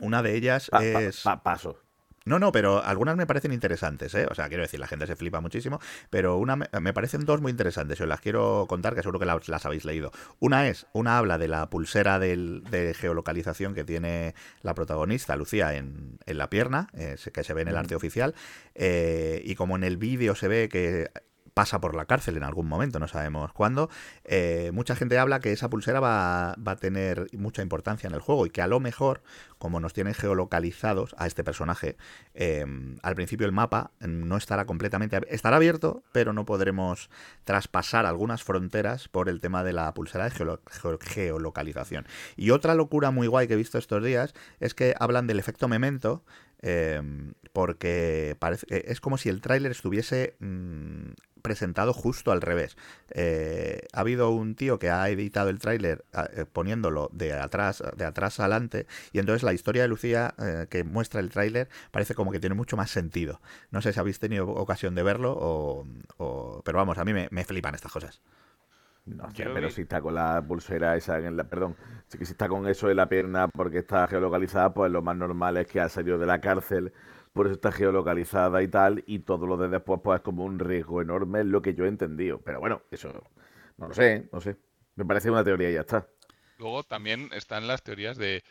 Una de ellas Pa- es... pa- paso. No, no, pero algunas me parecen interesantes, ¿eh? O sea, quiero decir, la gente se flipa muchísimo, pero una me, me parecen dos muy interesantes. Os las quiero contar, que seguro que las, las habéis leído. Una es, una habla de la pulsera del- de geolocalización que tiene la protagonista, Lucía, en, en la pierna, eh, que se ve en el arte oficial, eh, y como en el vídeo se ve que pasa por la cárcel en algún momento, no sabemos cuándo. eh, mucha gente habla que esa pulsera va, va a tener mucha importancia en el juego y que a lo mejor, como nos tienen geolocalizados a este personaje, eh, al principio el mapa no estará completamente estará abierto, pero no podremos traspasar algunas fronteras por el tema de la pulsera de geolo- geo- geolocalización. Y otra locura muy guay que he visto estos días es que hablan del efecto memento. eh, porque parece, eh, es como si el tráiler estuviese mm, presentado justo al revés. Eh, ha habido un tío que ha editado el tráiler ah, eh, poniéndolo de atrás, de atrás adelante, y entonces la historia de Lucía eh, que muestra el tráiler parece como que tiene mucho más sentido. No sé si habéis tenido ocasión de verlo, o, o- pero vamos, a mí me, me flipan estas cosas. No sé, pero vi- si está con la pulsera esa en la. Perdón, si está con eso en la pierna porque está geolocalizada, pues lo más normal es que ha salido de la cárcel, por eso está geolocalizada y tal, y todo lo de después, pues es como un riesgo enorme, es lo que yo he entendido. Pero bueno, eso No lo sé, no sé. Me parece una teoría y ya está. Luego también están las teorías de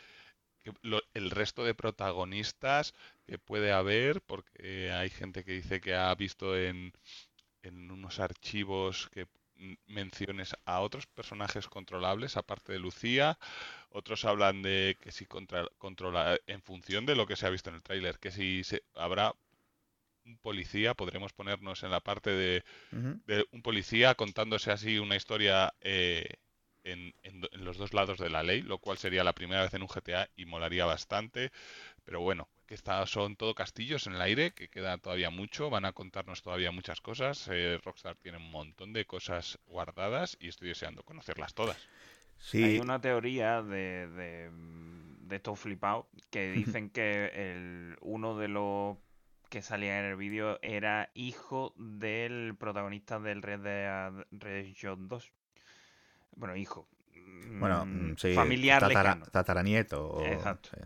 el resto de protagonistas que puede haber, porque hay gente que dice que ha visto en, en unos archivos que menciones a otros personajes controlables aparte de Lucía. Otros hablan de que si contra- controla en función de lo que se ha visto en el tráiler, que si se, habrá un policía, podremos ponernos en la parte de, de un policía contándose así una historia eh, en, en en los dos lados de la ley, lo cual sería la primera vez en un GTA y molaría bastante. Pero bueno, que son todo castillos en el aire, que queda todavía mucho, van a contarnos todavía muchas cosas. eh, Rockstar tiene un montón de cosas guardadas y estoy deseando conocerlas todas. Sí, Hay una teoría de, de, mm, de estos flipados que dicen que el, uno de los que salía en el vídeo era hijo del protagonista del Red Dead Redemption 2. Bueno, hijo. bueno, Mm, mm, sí, Familiar tatara- lejano. tataranieto. o- Exacto. sí.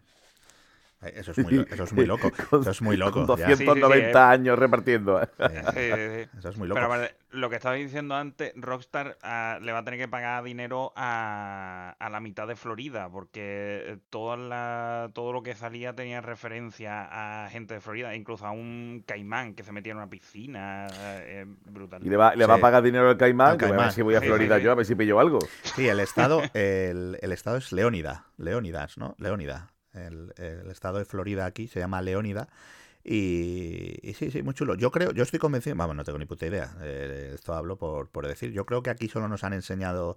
Ay, Eso es muy, lo- eso es muy loco. Eso es muy loco. Con ya. Sí, sí, sí, 290 eh. años repartiendo. Eh, Sí, sí, sí. Eso es muy loco. Pero vale, lo que estaba diciendo antes, Rockstar ah, le va a tener que pagar dinero a, a la mitad de Florida, porque toda la, todo lo que salía tenía referencia a gente de Florida, incluso a un caimán que se metía en una piscina. eh, brutal. Y le va, le va a pagar dinero al Caimán, Al que a ver si voy a Sí, Florida sí, sí. yo, a ver si pillo algo. Sí, el estado, el, el estado es Leónida, Leónidas, ¿no? Leónida. El, estado de Florida aquí se llama Leónida. Y, y sí, sí, muy chulo. Yo creo, yo estoy convencido, vamos, no tengo ni puta idea. eh, esto hablo por, por decir. Yo creo que aquí solo nos han enseñado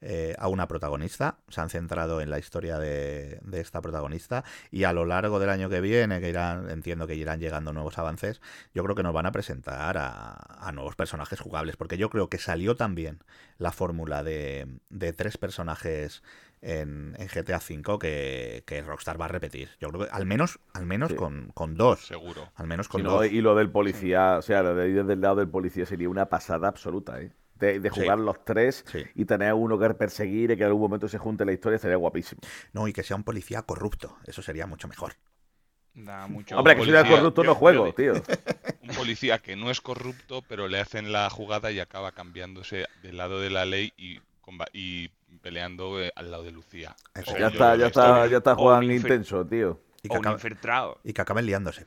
eh, a una protagonista. Se han centrado en la historia de, de esta protagonista. Y a lo largo del año que viene, que irán, entiendo que irán llegando nuevos avances, yo creo que nos van a presentar a, a nuevos personajes jugables. Porque yo creo que salió también la fórmula de, de tres personajes en, en GTA V que, que Rockstar va a repetir. Yo creo que al menos, al menos Sí. con, con dos. Seguro. Al menos Si con no, dos. y lo del policía, o sea, lo de ir del lado del policía sería una pasada absoluta, ¿eh? De, de Sí. jugar los tres Sí. y tener uno que perseguir y que en algún momento se junte la historia sería guapísimo. No, y que sea un policía corrupto. Eso sería mucho mejor. Da mucho Hombre, que si policía, era corrupto yo- no juego, yo- tío. Un policía que no es corrupto, pero le hacen la jugada y acaba cambiándose del lado de la ley y peleando eh, al lado de Lucía. Eso Ya está, ya está, ya está O Juan un infer- intenso, tío. Y O que, un acabe- infiltrado. y que acaben liándose.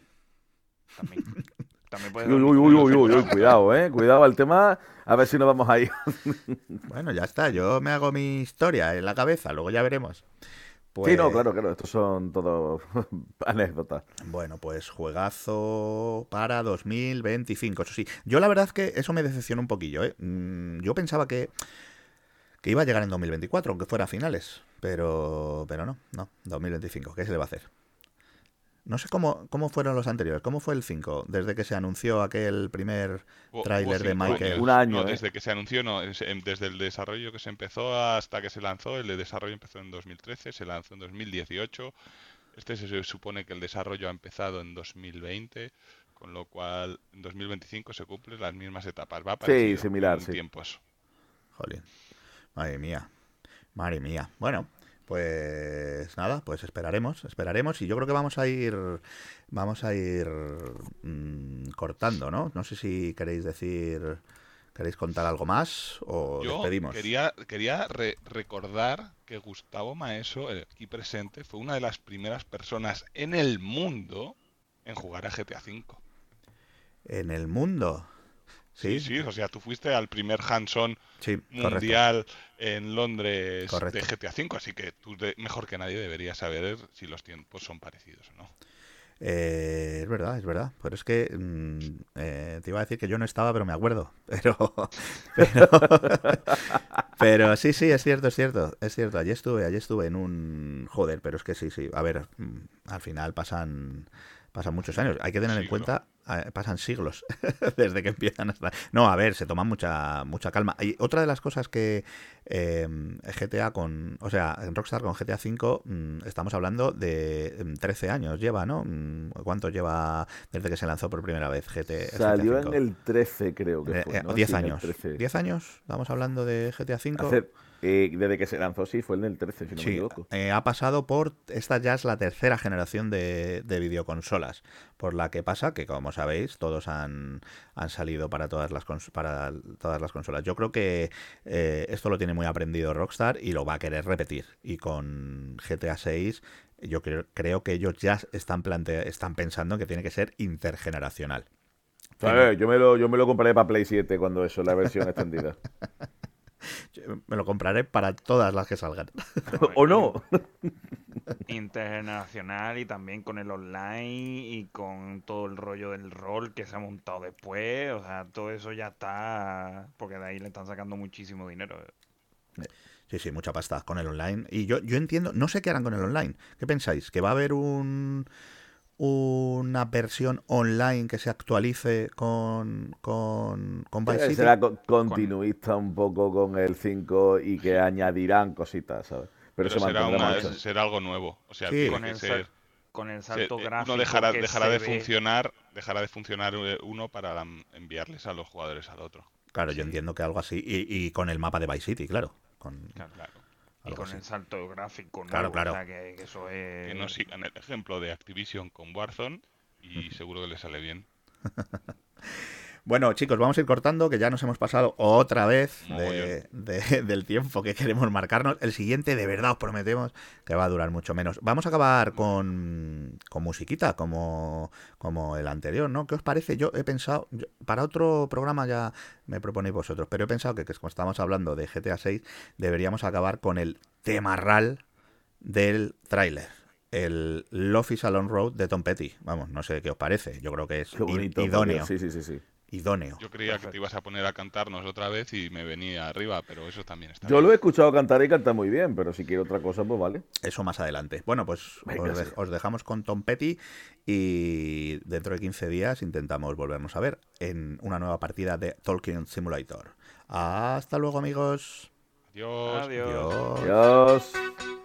También. También puede Uy, ser uy, uy, uy, uy, cuidado, eh. Cuidado al tema, a ver si nos vamos ahí. Bueno, ya está. Yo me hago mi historia en la cabeza. Luego ya veremos. Pues, Sí, no, claro, claro, estos son todo anécdotas. Bueno, pues juegazo para 2025. Eso sí, yo la verdad es que eso me decepcionó un poquillo. ¿eh? Mm, Yo pensaba que, que iba a llegar en 2024, aunque fuera a finales. Pero, pero no, no, 2025. ¿Qué se le va a hacer? No sé cómo, cómo fueron los anteriores. ¿Cómo fue el 5? Desde que se anunció aquel primer tráiler de Michael. años. Un año, No, ¿eh? desde que se anunció, no. em, Desde el desarrollo que se empezó hasta que se lanzó, el de desarrollo empezó en 2013, se lanzó en 2018. Este se supone que el desarrollo ha empezado en 2020, con lo cual en 2025 se cumplen las mismas etapas. Va parecido similar, en sí. tiempos. Jolín. Madre mía. Madre mía. Bueno, pues nada, pues esperaremos, esperaremos y yo creo que vamos a ir vamos a ir mm, cortando, ¿no? No sé si queréis decir queréis contar algo más o Yo despedimos. quería, quería re- recordar que Gustavo Maeso, el aquí presente, fue una de las primeras personas en el mundo en jugar a GTA V. En el mundo. Sí, sí, o sea, tú fuiste al primer Sí, correcto. mundial en Londres Correcto. de GTA V, así que tú de- mejor que nadie deberías saber si los tiempos son parecidos o no. Eh, es verdad, es verdad. Pero es que mm, eh, te iba a decir que yo no estaba, pero me acuerdo. Pero, pero, pero sí, sí, es cierto, es cierto, es cierto. Allí estuve, allí estuve en un joder, pero es que sí, sí. A ver, mm, al final pasan, pasan muchos años. Hay que tener en cuenta, eh, pasan siglos desde que empiezan hasta. No, a ver, se toman mucha, mucha calma. Y otra de las cosas que eh, GTA con, o sea, en Rockstar con GTA V mm, estamos hablando de mm, 13 años lleva, ¿no? Mm, ¿Cuánto lleva desde que se lanzó por primera vez GT, Salió GTA en V? el 13, creo que Eh, fue. eh, ¿no? 10 Sí, en el años. 13. 10 años, estamos hablando de GTA V. Hace, Eh, desde que se lanzó, sí, fue en el 13, si no me Sí, equivoco. eh, ha pasado por. Esta ya es la tercera generación de, de videoconsolas. Por la que pasa que, como sabéis, todos han, han salido para todas, las para todas las consolas. Yo creo que eh, esto lo tiene muy aprendido Rockstar y lo va a querer repetir. Y con GTA 6, yo creo, creo que ellos ya están, plantea, están pensando que tiene que ser intergeneracional. Eh, yo, me lo, yo me lo compraré para Play 7 cuando eso, la versión extendida. Yo Me lo compraré para todas las que salgan. ¿O no? Intergeneracional y también con el online y con todo el rollo del rol que se ha montado después. O sea, todo eso ya está. Porque de ahí le están sacando muchísimo dinero. Sí, sí, mucha pasta con el online. Y yo, yo entiendo, no sé qué harán con el online. ¿Qué pensáis? ¿Que va a haber un una versión online que se actualice con, con, con Vice City? Será co- continuista un poco con el 5 y que añadirán cositas, ¿sabes? Pero, Pero se será, una- será algo nuevo. O sea, Sí. Con el, ser- con el salto eh, gráfico. uno dejará, que dejará se de ve. funcionar, dejará de funcionar eh, uno para enviarles a los jugadores al otro. Claro, yo entiendo que algo así. Y, y con el mapa de Vice City, claro. Con, Claro. Y con así. el salto gráfico. Claro, nuevo, claro. O sea, que, que eso es. Que no sigan el ejemplo de Activision con Warzone y seguro que les sale bien. Bueno, chicos, vamos a ir cortando, que ya nos hemos pasado otra vez de- Mogollón. de- del tiempo que queremos marcarnos. El siguiente, de verdad, os prometemos que va a durar mucho menos. Vamos a acabar con, con musiquita, como, como el anterior, ¿no? ¿Qué os parece? Yo he pensado, yo- para otro programa ya me proponéis vosotros, pero he pensado que, que como estamos hablando de GTA 6, deberíamos acabar con el temarral del tráiler. El a Long Road de Tom Petty. Vamos, no sé qué os parece. Yo creo que es bonito. idóneo. Sí, sí, sí, sí. Idóneo. Yo creía que te ibas a poner a cantarnos otra vez y me venía arriba, pero eso también está Yo bien. lo he escuchado cantar y canta muy bien, pero si quiere otra cosa, pues vale. Eso más adelante. Bueno, pues Venga, os, de- sí. os dejamos con Tom Petty y dentro de 15 días intentamos volvernos a ver en una nueva partida de Tolkien Simulator. Hasta luego, amigos. Adiós. Adiós. Adiós.